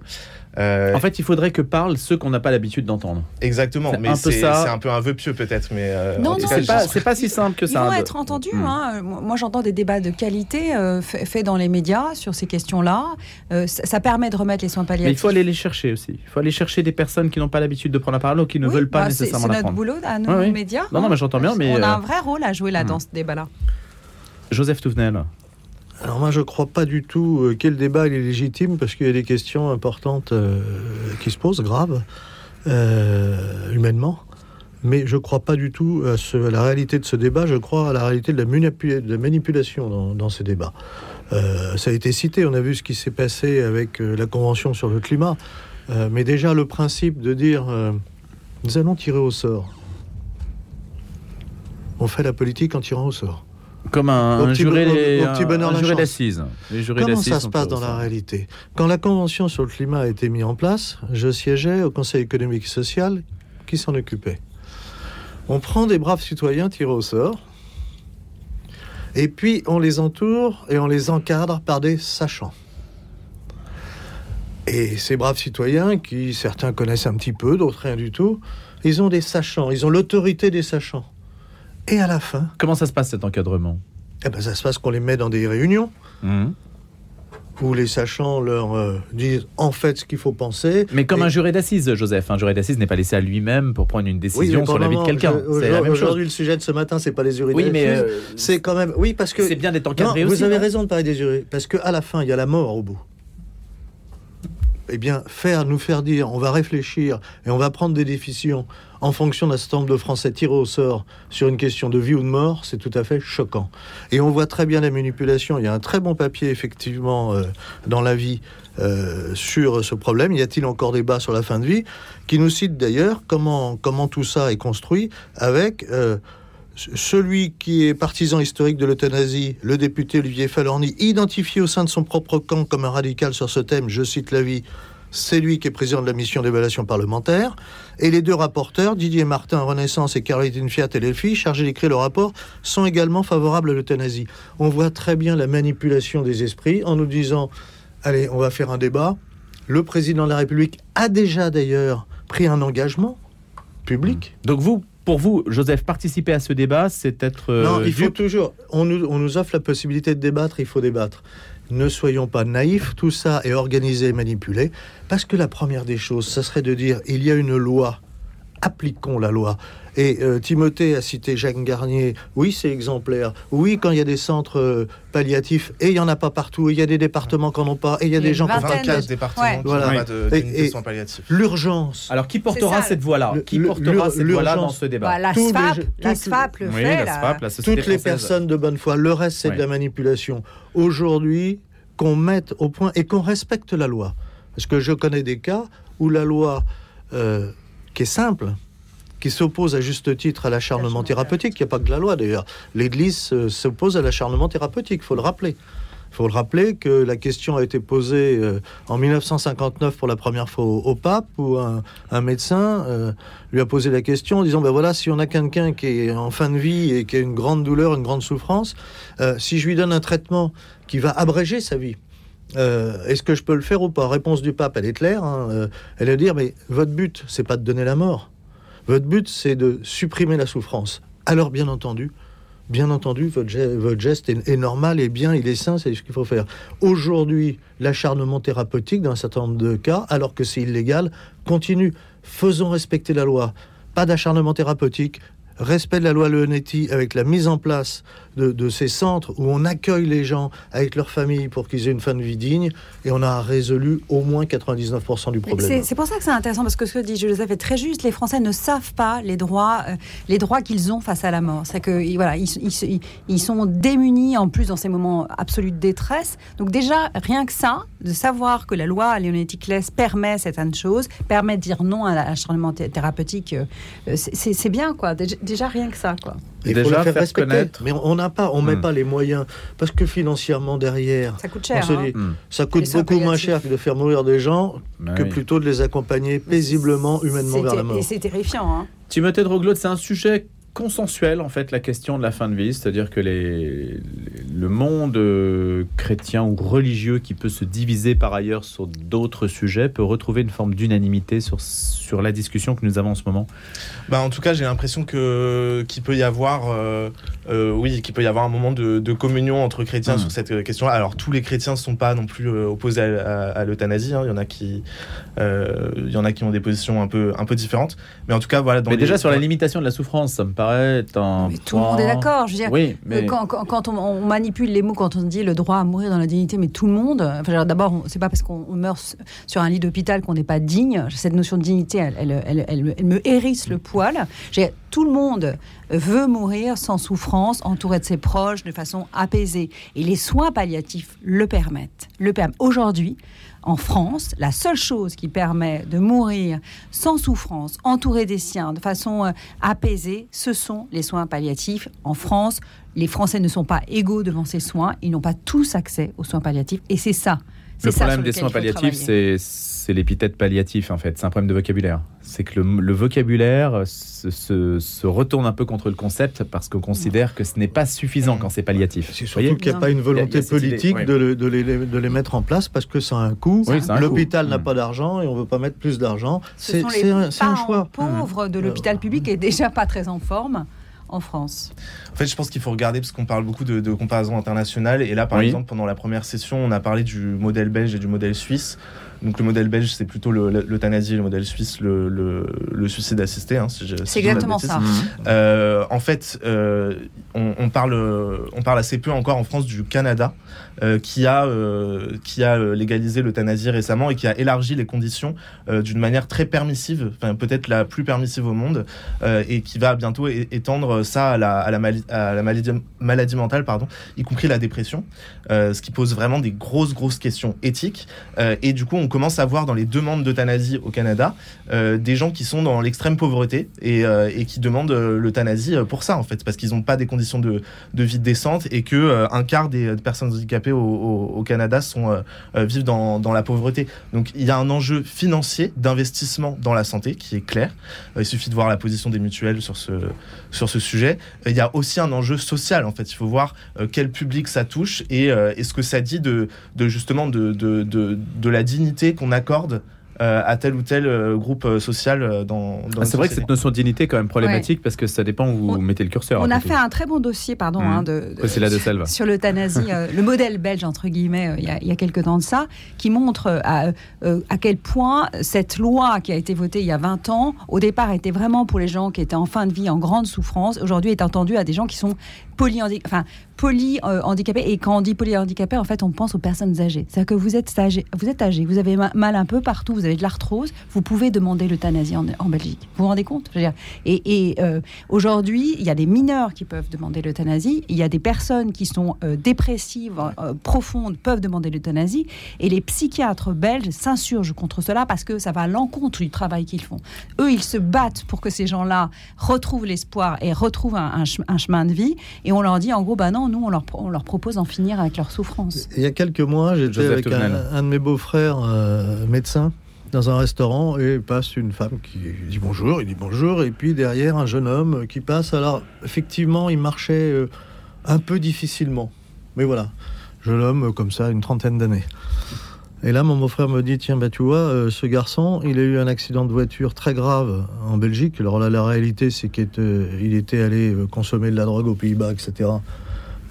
Euh, En fait, il faudrait que parlent ceux qu'on n'a pas l'habitude d'entendre. exactement, c'est mais un peu c'est ça. c'est un peu un vœu pieux peut-être, mais euh, Non, non, C'est pas, c'est pas si simple que Ils ça. vont de- être entendus. Hmm. hein. Moi, j'entends des débats de qualité euh, fa- faits dans les médias sur ces questions-là. Euh, ça, ça permet de remettre les soins Mais palliatifs. il faut aller les chercher aussi. Il faut aller chercher des personnes qui n'ont pas l'habitude de prendre la parole ou qui ne Oui, veulent pas bah, c'est- nécessairement C'est la notre prendre. boulot à nos Ouais, oui. médias. Non, non, mais j'entends bien, mais, On a un vrai rôle à jouer là hmm. dans ce débat-là. Joseph Touvenel. Alors moi, je crois pas du tout euh, que le débat il est légitime parce qu'il y a des questions importantes euh, qui se posent, graves, euh, humainement. Mais je crois pas du tout à, ce- à la réalité de ce débat. Je crois à la réalité de la, manipulation dans, ces débats. Ça a été cité. On a vu ce qui s'est passé avec la convention sur le climat. Mais déjà le principe de dire nous allons tirer au sort. On fait la politique en tirant au sort. Comme un, juré, d'assises. Comment ça se passe dans la réalité? Quand la Convention sur le climat a été mise en place, je siégeais au Conseil économique et social qui s'en occupait. On prend des braves citoyens tirés au sort, et puis on les entoure et on les encadre par des sachants. Et ces braves citoyens, qui certains connaissent un petit peu, d'autres rien du tout, ils ont des sachants, ils ont l'autorité des sachants. Et à la fin, Comment ça se passe cet encadrement? Eh ben, ça se passe qu'on les met dans des réunions Mhm. où les sachants leur euh, disent en fait ce qu'il faut penser. Mais comme Et- un juré d'assises, Joseph. Un juré d'assises n'est pas laissé à lui-même pour prendre une décision sur la vie de quelqu'un. Aujourd'hui, le sujet de ce matin, c'est pas les jurés Oui, mais euh, c'est quand même. Oui, parce que. c'est bien d'être Non, encadré vous aussi. avez non? raison de parler des jurés, parce qu'à la fin, il y a la mort au bout. Eh bien, faire, nous faire dire, on va réfléchir et on va prendre des décisions en fonction d'un certain nombre de Français tirés au sort sur une question de vie ou de mort, c'est tout à fait choquant. Et on voit très bien la manipulation. Il y a un très bon papier, effectivement, euh, dans la vie euh, sur ce problème. Y a-t-il encore débat sur la fin de vie Qui nous cite d'ailleurs comment, comment tout ça est construit avec euh, celui qui est partisan historique de l'euthanasie, le député Olivier Falorni, identifié au sein de son propre camp comme un radical sur ce thème, je cite la vie, c'est lui qui est président de la mission d'évaluation parlementaire. Et les deux rapporteurs, Didier Martin, Renaissance et Caroline Fiat et Delphi, chargés d'écrire le rapport, sont également favorables à l'euthanasie. On voit très bien la manipulation des esprits en nous disant, allez, on va faire un débat. Le président de la République a déjà d'ailleurs pris un engagement public. Donc vous, pour vous, Joseph, participer à ce débat, c'est être. euh, Non, il faut toujours. On nous, on nous offre la possibilité de débattre, il faut débattre. Ne soyons pas naïfs, tout ça est organisé et manipulé. Parce que la première des choses, ça serait de dire il y a une loi, appliquons la loi. Et euh, Timothée a cité Jacques Garnier. Oui, c'est exemplaire. Oui, quand il y a des centres euh, palliatifs, et il n'y en a pas partout, il y a des départements qui n'en ont pas, et il y a des gens qui ont vingtaine pas de- 24 départements Ouais. qui Voilà. n'ont pas de- Et- et- soins palliatifs. L'urgence. Alors qui portera cette voix-là Qui portera cette voix-là dans ce débat Bah, la les SFAP, la toutes- SFAP le Oui, fait. la. SFAP, la Société toutes les française. personnes de bonne foi. Le reste, c'est de la manipulation. Aujourd'hui, qu'on mette au point et qu'on respecte la loi. Parce que je connais des cas où la loi, euh, qui est simple, qui s'oppose à juste titre à l'acharnement thérapeutique, il n'y a pas que de la loi d'ailleurs. L'Église euh, s'oppose à l'acharnement thérapeutique, il faut le rappeler. Il faut le rappeler que la question a été posée euh, en 1959 pour la première fois au, au pape, où un, un médecin euh, lui a posé la question en disant, ben voilà, si on a quelqu'un qui est en fin de vie et qui a une grande douleur, une grande souffrance, si je lui donne un traitement qui va abréger sa vie, euh, est-ce que je peux le faire ou pas? Réponse du pape, elle est claire. hein, euh, elle de dire, mais votre but, c'est pas de donner la mort. Votre but, c'est de supprimer la souffrance. Alors, bien entendu, bien entendu, votre geste, est normal et bien, il est sain, c'est ce qu'il faut faire. Aujourd'hui, l'acharnement thérapeutique, dans un certain nombre de cas, alors que c'est illégal, continue. Faisons respecter la loi. Pas d'acharnement thérapeutique, respect de la loi Leonetti avec la mise en place de, de ces centres où on accueille les gens avec leur famille pour qu'ils aient une fin de vie digne et on a résolu au moins 99% du problème. C'est pour ça que c'est intéressant parce que ce que dit Joseph est très juste. Les Français ne savent pas les droits, euh, les droits qu'ils ont face à la mort. C'est que ils- voilà, ils, sont démunis en plus dans ces moments absolus de détresse. Donc déjà rien que ça, de savoir que la loi Leonetti Claes permet certaines choses, permet de dire non à l'acharnement thé- thérapeutique, euh, euh, c'est- bien quoi. Déjà, déjà rien que ça quoi. Il faut Déjà, le faire, faire respecter. connaître. Mais on n'a pas, on met Hmm. pas les moyens parce que financièrement derrière, Ça coûte on cher. se hein. dit, Hmm. ça coûte Les beaucoup moins cher que de faire mourir des gens que oui. plutôt de les accompagner paisiblement, humainement vers la mort. Et c'est terrifiant. Hein. Timothée de Roglot, c'est un sujet consensuel en fait la question de la fin de vie, c'est-à-dire que les, le monde euh, chrétien ou religieux qui peut se diviser par ailleurs sur d'autres sujets peut retrouver une forme d'unanimité sur, sur la discussion que nous avons en ce moment bah, En tout cas, j'ai l'impression que, qu'il peut y avoir, euh, euh, oui, qu'il peut y avoir un moment de, de communion entre chrétiens Mm. sur cette question-là. Alors, tous les chrétiens ne sont pas non plus opposés à, à- à l'euthanasie. hein. Il, y en a qui, il y en a qui ont des positions un peu, un peu différentes. Mais en tout cas, voilà. Dans Mais les- déjà sur la limitation de la souffrance, ça me paraît Mais tout le monde est d'accord. Je veux dire, Oui, mais Euh, Quand, quand- quand on, on manipule les mots, quand on dit le droit à mourir dans la dignité, mais tout le monde, enfin, veux dire, d'abord, c'est pas parce qu'on on meurt sur un lit d'hôpital qu'on n'est pas digne. Cette notion de dignité, elle, elle- elle- elle me- elle me hérisse le poil. Tout le monde veut mourir sans souffrance, entouré de ses proches, de façon apaisée. Et les soins palliatifs le permettent. Le. Aujourd'hui, en France, la seule chose qui permet de mourir sans souffrance, entouré des siens, de façon euh, apaisée, ce sont les soins palliatifs. En France, les Français ne sont pas égaux devant ces soins, ils n'ont pas tous accès aux soins palliatifs, et c'est ça. Le problème des soins palliatifs, c'est c'est l'épithète palliatif en fait. C'est un problème de vocabulaire. C'est que le, le vocabulaire se, se- se retourne un peu contre le concept parce qu'on considère que ce n'est pas suffisant quand c'est palliatif. C'est surtout qu'il n'y a pas une volonté a cette idée, politique de, le- de les, de les mettre en place parce que ça a un coût. Oui, L'hôpital n'a Mm. pas d'argent et on ne veut pas mettre plus d'argent. Ce C'est les un, un choix. pauvres de l'hôpital public et déjà pas très en forme en France. En fait, je pense qu'il faut regarder parce qu'on parle beaucoup de, de comparaisons internationales. Et là, par Oui. exemple, pendant la première session, on a parlé du modèle belge et du modèle suisse. Donc, le modèle belge, c'est plutôt le- l'euthanasie, le modèle suisse, le, le- le suicide assisté. hein, si je- si C'est exactement ça. Euh, en fait, euh, on, on parle, on parle assez peu encore en France du Canada, euh, qui a, euh, qui a légalisé l'euthanasie récemment et qui a élargi les conditions euh, d'une manière très permissive, enfin peut-être la plus permissive au monde, euh, et qui va bientôt étendre ça à la, à la, mali- à la maladie, mentale, pardon, y compris la dépression, euh, ce qui pose vraiment des grosses, grosses questions éthiques. Euh, et du coup, on commence à voir dans les demandes d'euthanasie au Canada euh, des gens qui sont dans l'extrême pauvreté et, qui demandent l'euthanasie pour ça, en fait, parce qu'ils n'ont pas des conditions de, vie décentes et que un quart des personnes handicapées au, Canada vivent dans, la pauvreté. Donc il y a un enjeu financier d'investissement dans la santé qui est clair. Il suffit de voir la position des mutuelles sur ce, sur ce sujet. Il y a aussi un enjeu social, en fait. Il faut voir euh, quel public ça touche et, euh, et ce que ça dit de, justement de, de, la dignité qu'on accorde à tel ou tel euh, groupe euh, social euh, dans, dans Ah, c'est vrai que cette notion de dignité est quand même problématique parce que ça dépend où vous On- mettez le curseur. On a fait tout. un très bon dossier, pardon, Mhm. hein, de, de- Priscilla de Selve. sur l'euthanasie, euh, le modèle belge, entre guillemets, euh, il y, a, il y a quelques temps de ça, qui montre euh, à, euh, à quel point cette loi qui a été votée il y a 20 ans, au départ, était vraiment pour les gens qui étaient en fin de vie, en grande souffrance. Aujourd'hui, est entendue à des gens qui sont polyhandicapés. Enfin, polyhandicapés. Et quand on dit polyhandicapés, en fait, on pense aux personnes âgées. C'est-à-dire que vous êtes âgé, vous êtes âgé, vous avez ma- mal un peu partout, vous avez de l'arthrose, vous pouvez demander l'euthanasie en, Belgique. Vous vous rendez compte? Et, et, euh, aujourd'hui, il y a des mineurs qui peuvent demander l'euthanasie, il y a des personnes qui sont euh, dépressives, euh, profondes, peuvent demander l'euthanasie, et les psychiatres belges s'insurgent contre cela parce que ça va à l'encontre du travail qu'ils font. Eux, ils se battent pour que ces gens-là retrouvent l'espoir et retrouvent un, un chem- un chemin de vie, on leur dit en gros, bah non, nous, on leur, on leur propose d'en finir avec leur souffrance. Il y a quelques mois, j'étais avec un, un de mes beaux-frères euh, médecin dans un restaurant et passe une femme qui dit bonjour, il dit bonjour, et puis derrière un jeune homme qui passe. Alors effectivement, il marchait euh, un peu difficilement, mais voilà, jeune homme euh, comme ça, une trentaine d'années. Et là, mon beau-frère me dit tiens, bah tu vois, euh, ce garçon, il a eu un accident de voiture très grave en Belgique. Alors là, la réalité, c'est qu'il était, était allé euh, consommer de la drogue aux Pays-Bas, etc.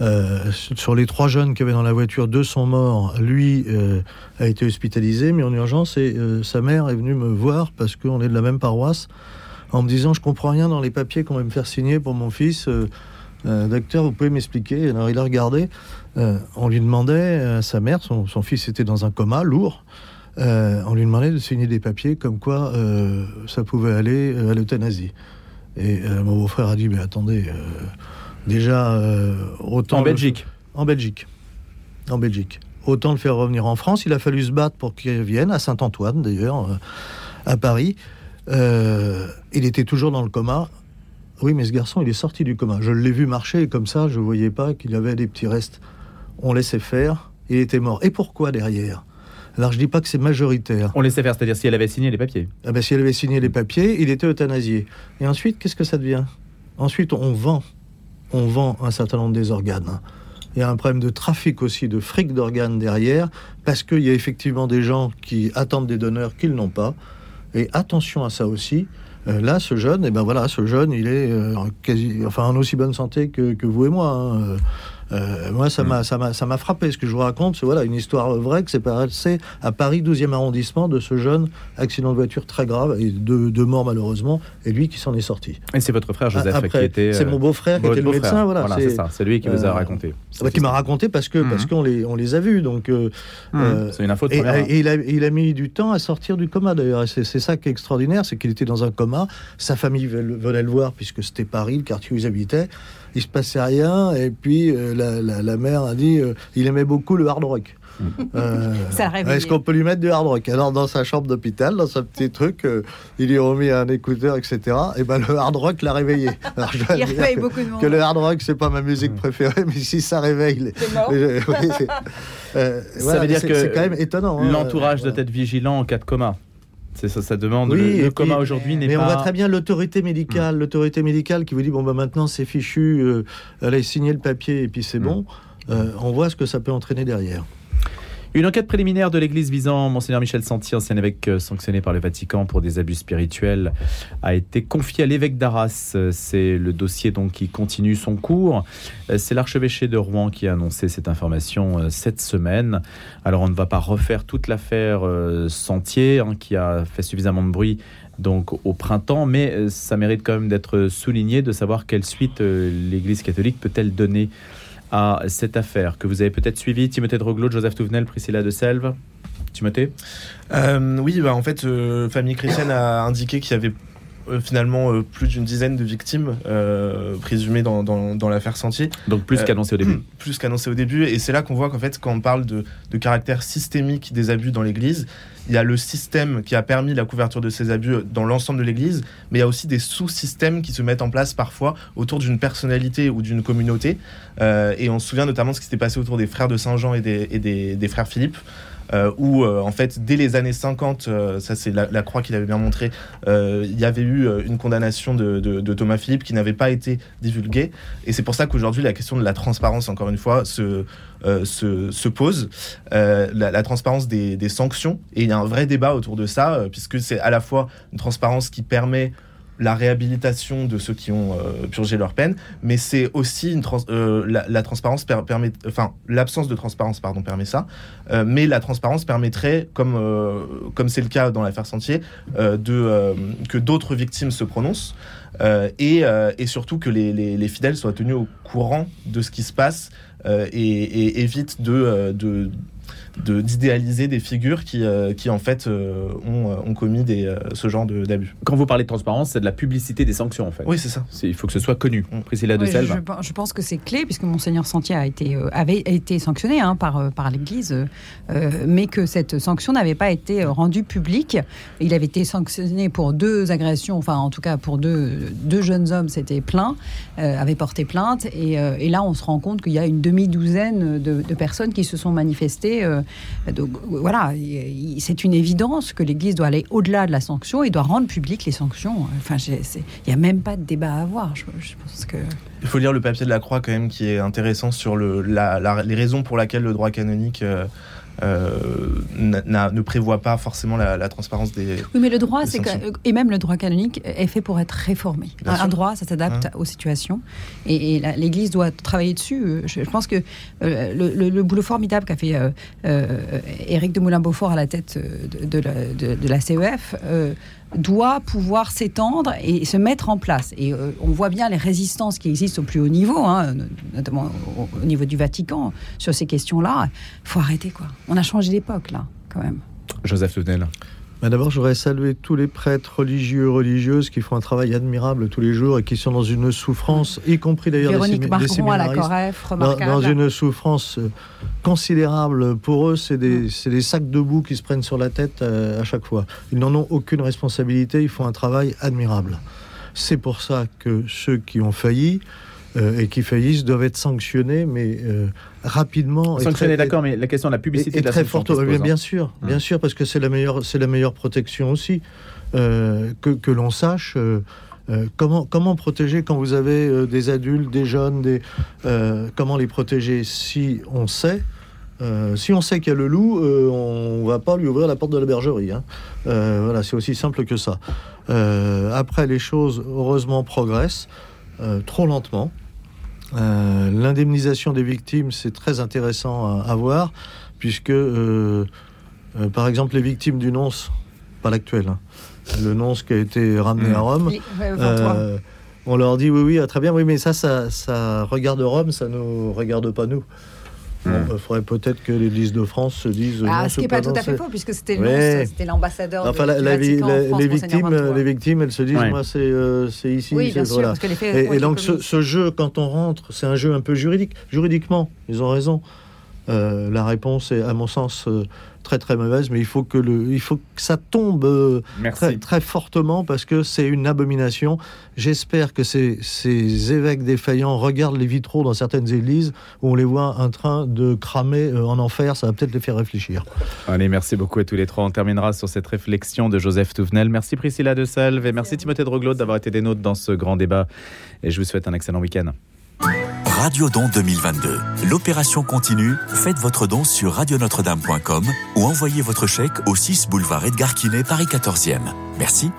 Euh, sur les trois jeunes qui avaient dans la voiture, deux sont morts. Lui euh, a été hospitalisé, mais en urgence. Et euh, sa mère est venue me voir parce qu'on est de la même paroisse, en me disant je comprends rien dans les papiers qu'on va me faire signer pour mon fils. Euh, docteur, vous pouvez m'expliquer Alors il a regardé. Euh, on lui demandait à sa mère, son, son fils était dans un coma lourd. Euh, on lui demandait de signer des papiers comme quoi euh, ça pouvait aller à l'euthanasie. Et mon beau-frère a dit mais attendez. Déjà, autant. En le- Belgique. En Belgique. En Belgique. Autant le faire revenir en France. Il a fallu se battre pour qu'il vienne, à Saint-Antoine d'ailleurs, à Paris. Euh, il était toujours dans le coma. Oui, mais ce garçon, il est sorti du coma. Je l'ai vu marcher et comme ça, je ne voyais pas qu'il avait des petits restes. On laissait faire. Il était mort. Et pourquoi derrière? Alors, je dis pas que c'est majoritaire. On laissait faire, c'est-à-dire si elle avait signé les papiers. Ah ben, si elle avait signé les papiers, il était euthanasié. Et ensuite, qu'est-ce que ça devient? Ensuite, on vend. On vend un certain nombre des organes. il y a un problème de trafic aussi, de fric d'organes derrière, parce qu'il y a effectivement des gens qui attendent des donneurs qu'ils n'ont pas. Et attention à ça aussi. Euh, là, ce jeune, et eh ben voilà, ce jeune, il est euh, quasi, enfin, en aussi bonne santé que, que vous et moi. hein. Euh, moi, ça m'a, ça m'a, m'a frappé. Ce que je vous raconte, c'est voilà une histoire vraie que c'est passé à Paris 12e arrondissement de ce jeune accident de voiture très grave et deux, deux morts malheureusement, et lui qui s'en est sorti. Et c'est votre frère Joseph Après, qui était. c'est euh, mon beau-frère qui votre était le médecin, voilà, c'est c'est- ça. C'est lui qui vous a euh, raconté. Ah bah, qui m'a raconté parce que parce Mhm. qu'on les on les a vus donc euh, Mhm. euh, C'est une info de et, et il, a, il a mis du temps à sortir du coma d'ailleurs c'est ça qui est extraordinaire c'est qu'il était dans un coma sa famille venait le voir puisque c'était Paris le quartier où ils habitaient il se passait rien et puis euh, la, la, la mère a dit euh, il aimait beaucoup le hard rock Euh. Est-ce qu'on peut lui mettre du hard rock? Alors dans sa chambre d'hôpital, dans son petit truc, euh, il lui a remis un écouteur, etc. Et ben le hard rock l'a réveillé. Alors, je dois Il réveille que- beaucoup de monde. que le hard rock, c'est pas ma musique préférée, mais si ça réveille. les- les- oui, c'est- euh, Ça voilà, veut dire c'est- que c'est quand même étonnant. hein. L'entourage Voilà. doit être vigilant en cas de coma. C'est ça, ça demande. Oui, le, coma aujourd'hui n'est Mais pas. on voit très bien l'autorité médicale, l'autorité médicale qui vous dit bon bah maintenant c'est fichu, euh, allez signer le papier et puis c'est bon. Euh, on voit ce que ça peut entraîner derrière. Une enquête préliminaire de l'Église visant Monseigneur Michel Santi, ancien évêque euh, sanctionné par le Vatican pour des abus spirituels, a été confiée à l'évêque d'Arras. Euh, C'est le dossier donc qui continue son cours. Euh, C'est l'archevêché de Rouen qui a annoncé cette information cette semaine. Alors on ne va pas refaire toute l'affaire Santier hein, qui a fait suffisamment de bruit donc au printemps, mais ça mérite quand même d'être souligné de savoir quelle suite l'Église catholique peut-elle donner à cette affaire que vous avez peut-être suivi, Timothée Droglo, Joseph Touvenel, Priscilla de Selve. Timothée? Euh, oui, bah, en fait, euh, Famille Chrétienne a indiqué qu'il y avait finalement euh, plus d'une dizaine de victimes euh, présumées dans, dans, dans l'affaire Sentier. Donc plus Euh, qu'annoncé au début. Plus qu'annoncé au début. Et c'est là qu'on voit qu'en fait, quand on parle de, de caractère systémique des abus dans l'Église, il y a le système qui a permis la couverture de ces abus dans l'ensemble de l'Église, mais il y a aussi des sous-systèmes qui se mettent en place parfois autour d'une personnalité ou d'une communauté. Euh, et on se souvient notamment de ce qui s'était passé autour des frères de Saint-Jean et des, et des, des frères Philippe. Euh, où euh, en fait dès les années 50, euh, ça c'est la, croix qu'il avait bien montré, il y avait eu une condamnation de, Thomas Philippe qui n'avait pas été divulguée. Et c'est pour ça qu'aujourd'hui la question de la transparence, encore une fois, se, se, se pose, la, transparence des, sanctions. Et il y a un vrai débat autour de ça, puisque c'est à la fois une transparence qui permet la réhabilitation de ceux qui ont euh, purgé leur peine, mais c'est aussi une trans- euh, la, transparence per- permet, enfin l'absence de transparence pardon permet ça, Euh, mais la transparence permettrait, comme comme c'est le cas dans l'affaire Sentier, de que d'autres victimes se prononcent et, et surtout que les, les, les fidèles soient tenus au courant de ce qui se passe et, et évitent de, euh, de- d'idéaliser des figures qui, euh, qui en fait euh, ont, euh, ont commis des, ce genre de- d'abus. Quand vous parlez de transparence, c'est de la publicité des sanctions en fait. Oui, c'est ça. Il faut que ce soit connu. Mm. Priscilla de Oui, je, Selve. je- je pense que c'est clé, puisque Monseigneur Santier a été, euh, avait été sanctionné hein, par, euh, par l'Église, euh, mais que cette sanction n'avait pas été rendue publique. Il avait été sanctionné pour deux agressions, enfin en tout cas pour deux, deux jeunes hommes, c'était plein, euh, avaient porté plainte. Et, euh, et là, on se rend compte qu'il y a une demi-douzaine de, de personnes qui se sont manifestées. Euh, donc voilà, il- il- c'est une évidence que l'Église doit aller au-delà de la sanction et doit rendre publiques les sanctions. Enfin, il n'y a même pas de débat à avoir. Je, pense que. Il faut lire le papier de la Croix quand même qui est intéressant sur les raisons pour lesquelles le droit canonique euh, euh, ne prévoit pas forcément la, la transparence des... Oui, mais le droit, c'est sanctions. et même le droit canonique est fait pour être réformé. Bien Un, sûr. droit, ça s'adapte aux situations, et, l'Église doit travailler dessus. Euh, Je, je pense que euh, le, le- le boulot formidable qu'a fait euh, euh, Éric de Moulin-Beaufort à la tête euh, de, de la, de- de la CEF. Doit pouvoir s'étendre et se mettre en place. Et euh, on voit bien les résistances qui existent au plus haut niveau, hein, notamment au, au niveau du Vatican, sur ces questions-là. Il faut arrêter, quoi. On a changé d'époque, là, quand même. Joseph Touvenel. Mais D'abord, j'aurais salué tous les prêtres religieux, religieuses qui font un travail admirable tous les jours et qui sont dans une souffrance, y compris d'ailleurs des Véronique des Marcron à la dans, dans une souffrance euh, considérable. Pour eux, c'est des, c'est des sacs de boue qui se prennent sur la tête euh, à chaque fois. Ils n'en ont aucune responsabilité, ils font un travail admirable. C'est pour ça que ceux qui ont failli euh, et qui faillissent doivent être sanctionnés, mais euh, rapidement. et Sanctionné, très- d'accord, mais la question de la publicité de la très forte. bien, hein. sûr, Hum. bien sûr, parce que c'est la meilleure, c'est la meilleure protection aussi. Euh, que, que l'on sache euh, comment, comment protéger quand vous avez des adultes, des jeunes, des, comment les protéger si on sait euh, si on sait qu'il y a le loup, euh, on va pas lui ouvrir la porte de la bergerie. hein. Euh, voilà, c'est aussi simple que ça. Après, les choses, heureusement, progressent, trop lentement. Euh, L'indemnisation des victimes, c'est très intéressant à, à voir, puisque, euh, euh, par exemple, les victimes du nonce, pas l'actuel, hein, le nonce qui a été ramené Mmh. à Rome, Oui, 23. euh, on leur dit oui, oui, ah, très bien, oui, mais ça, ça, ça regarde Rome, ça nous regarde pas nous. Il Mmh. faudrait peut-être que l'Église de France se dise. Ah, non, ce qui n'est pas tout à fait faux, puisque c'était Ouais. l'ambassadeur Enfin, de, la, France, les victimes, les victimes, elles se disent, Ouais. moi, c'est euh, c'est ici, Oui, c'est- bien sûr, voilà. parce que les faits Et, donc ce jeu, quand on rentre, c'est un jeu un peu juridique. Juridiquement, ils ont raison. Euh, la réponse est, à mon sens, euh, très très mauvaise, mais il faut que, le, il faut que ça tombe euh, Merci. très, très fortement parce que c'est une abomination. J'espère que ces, ces évêques défaillants regardent les vitraux dans certaines églises où on les voit en train de cramer euh, en enfer. Ça va peut-être les faire réfléchir. Allez, merci beaucoup à tous les trois. On terminera sur cette réflexion de Joseph Touvenel. Merci Priscilla de Salve et merci Timothée Droglaud d'avoir été des nôtres dans ce grand débat. Et je vous souhaite un excellent week-end. Radio Don 2022. L'opération continue. Faites votre don sur radionotre-dame.com ou envoyez votre chèque au 6 boulevard Edgar Quinet, Paris 14e. Merci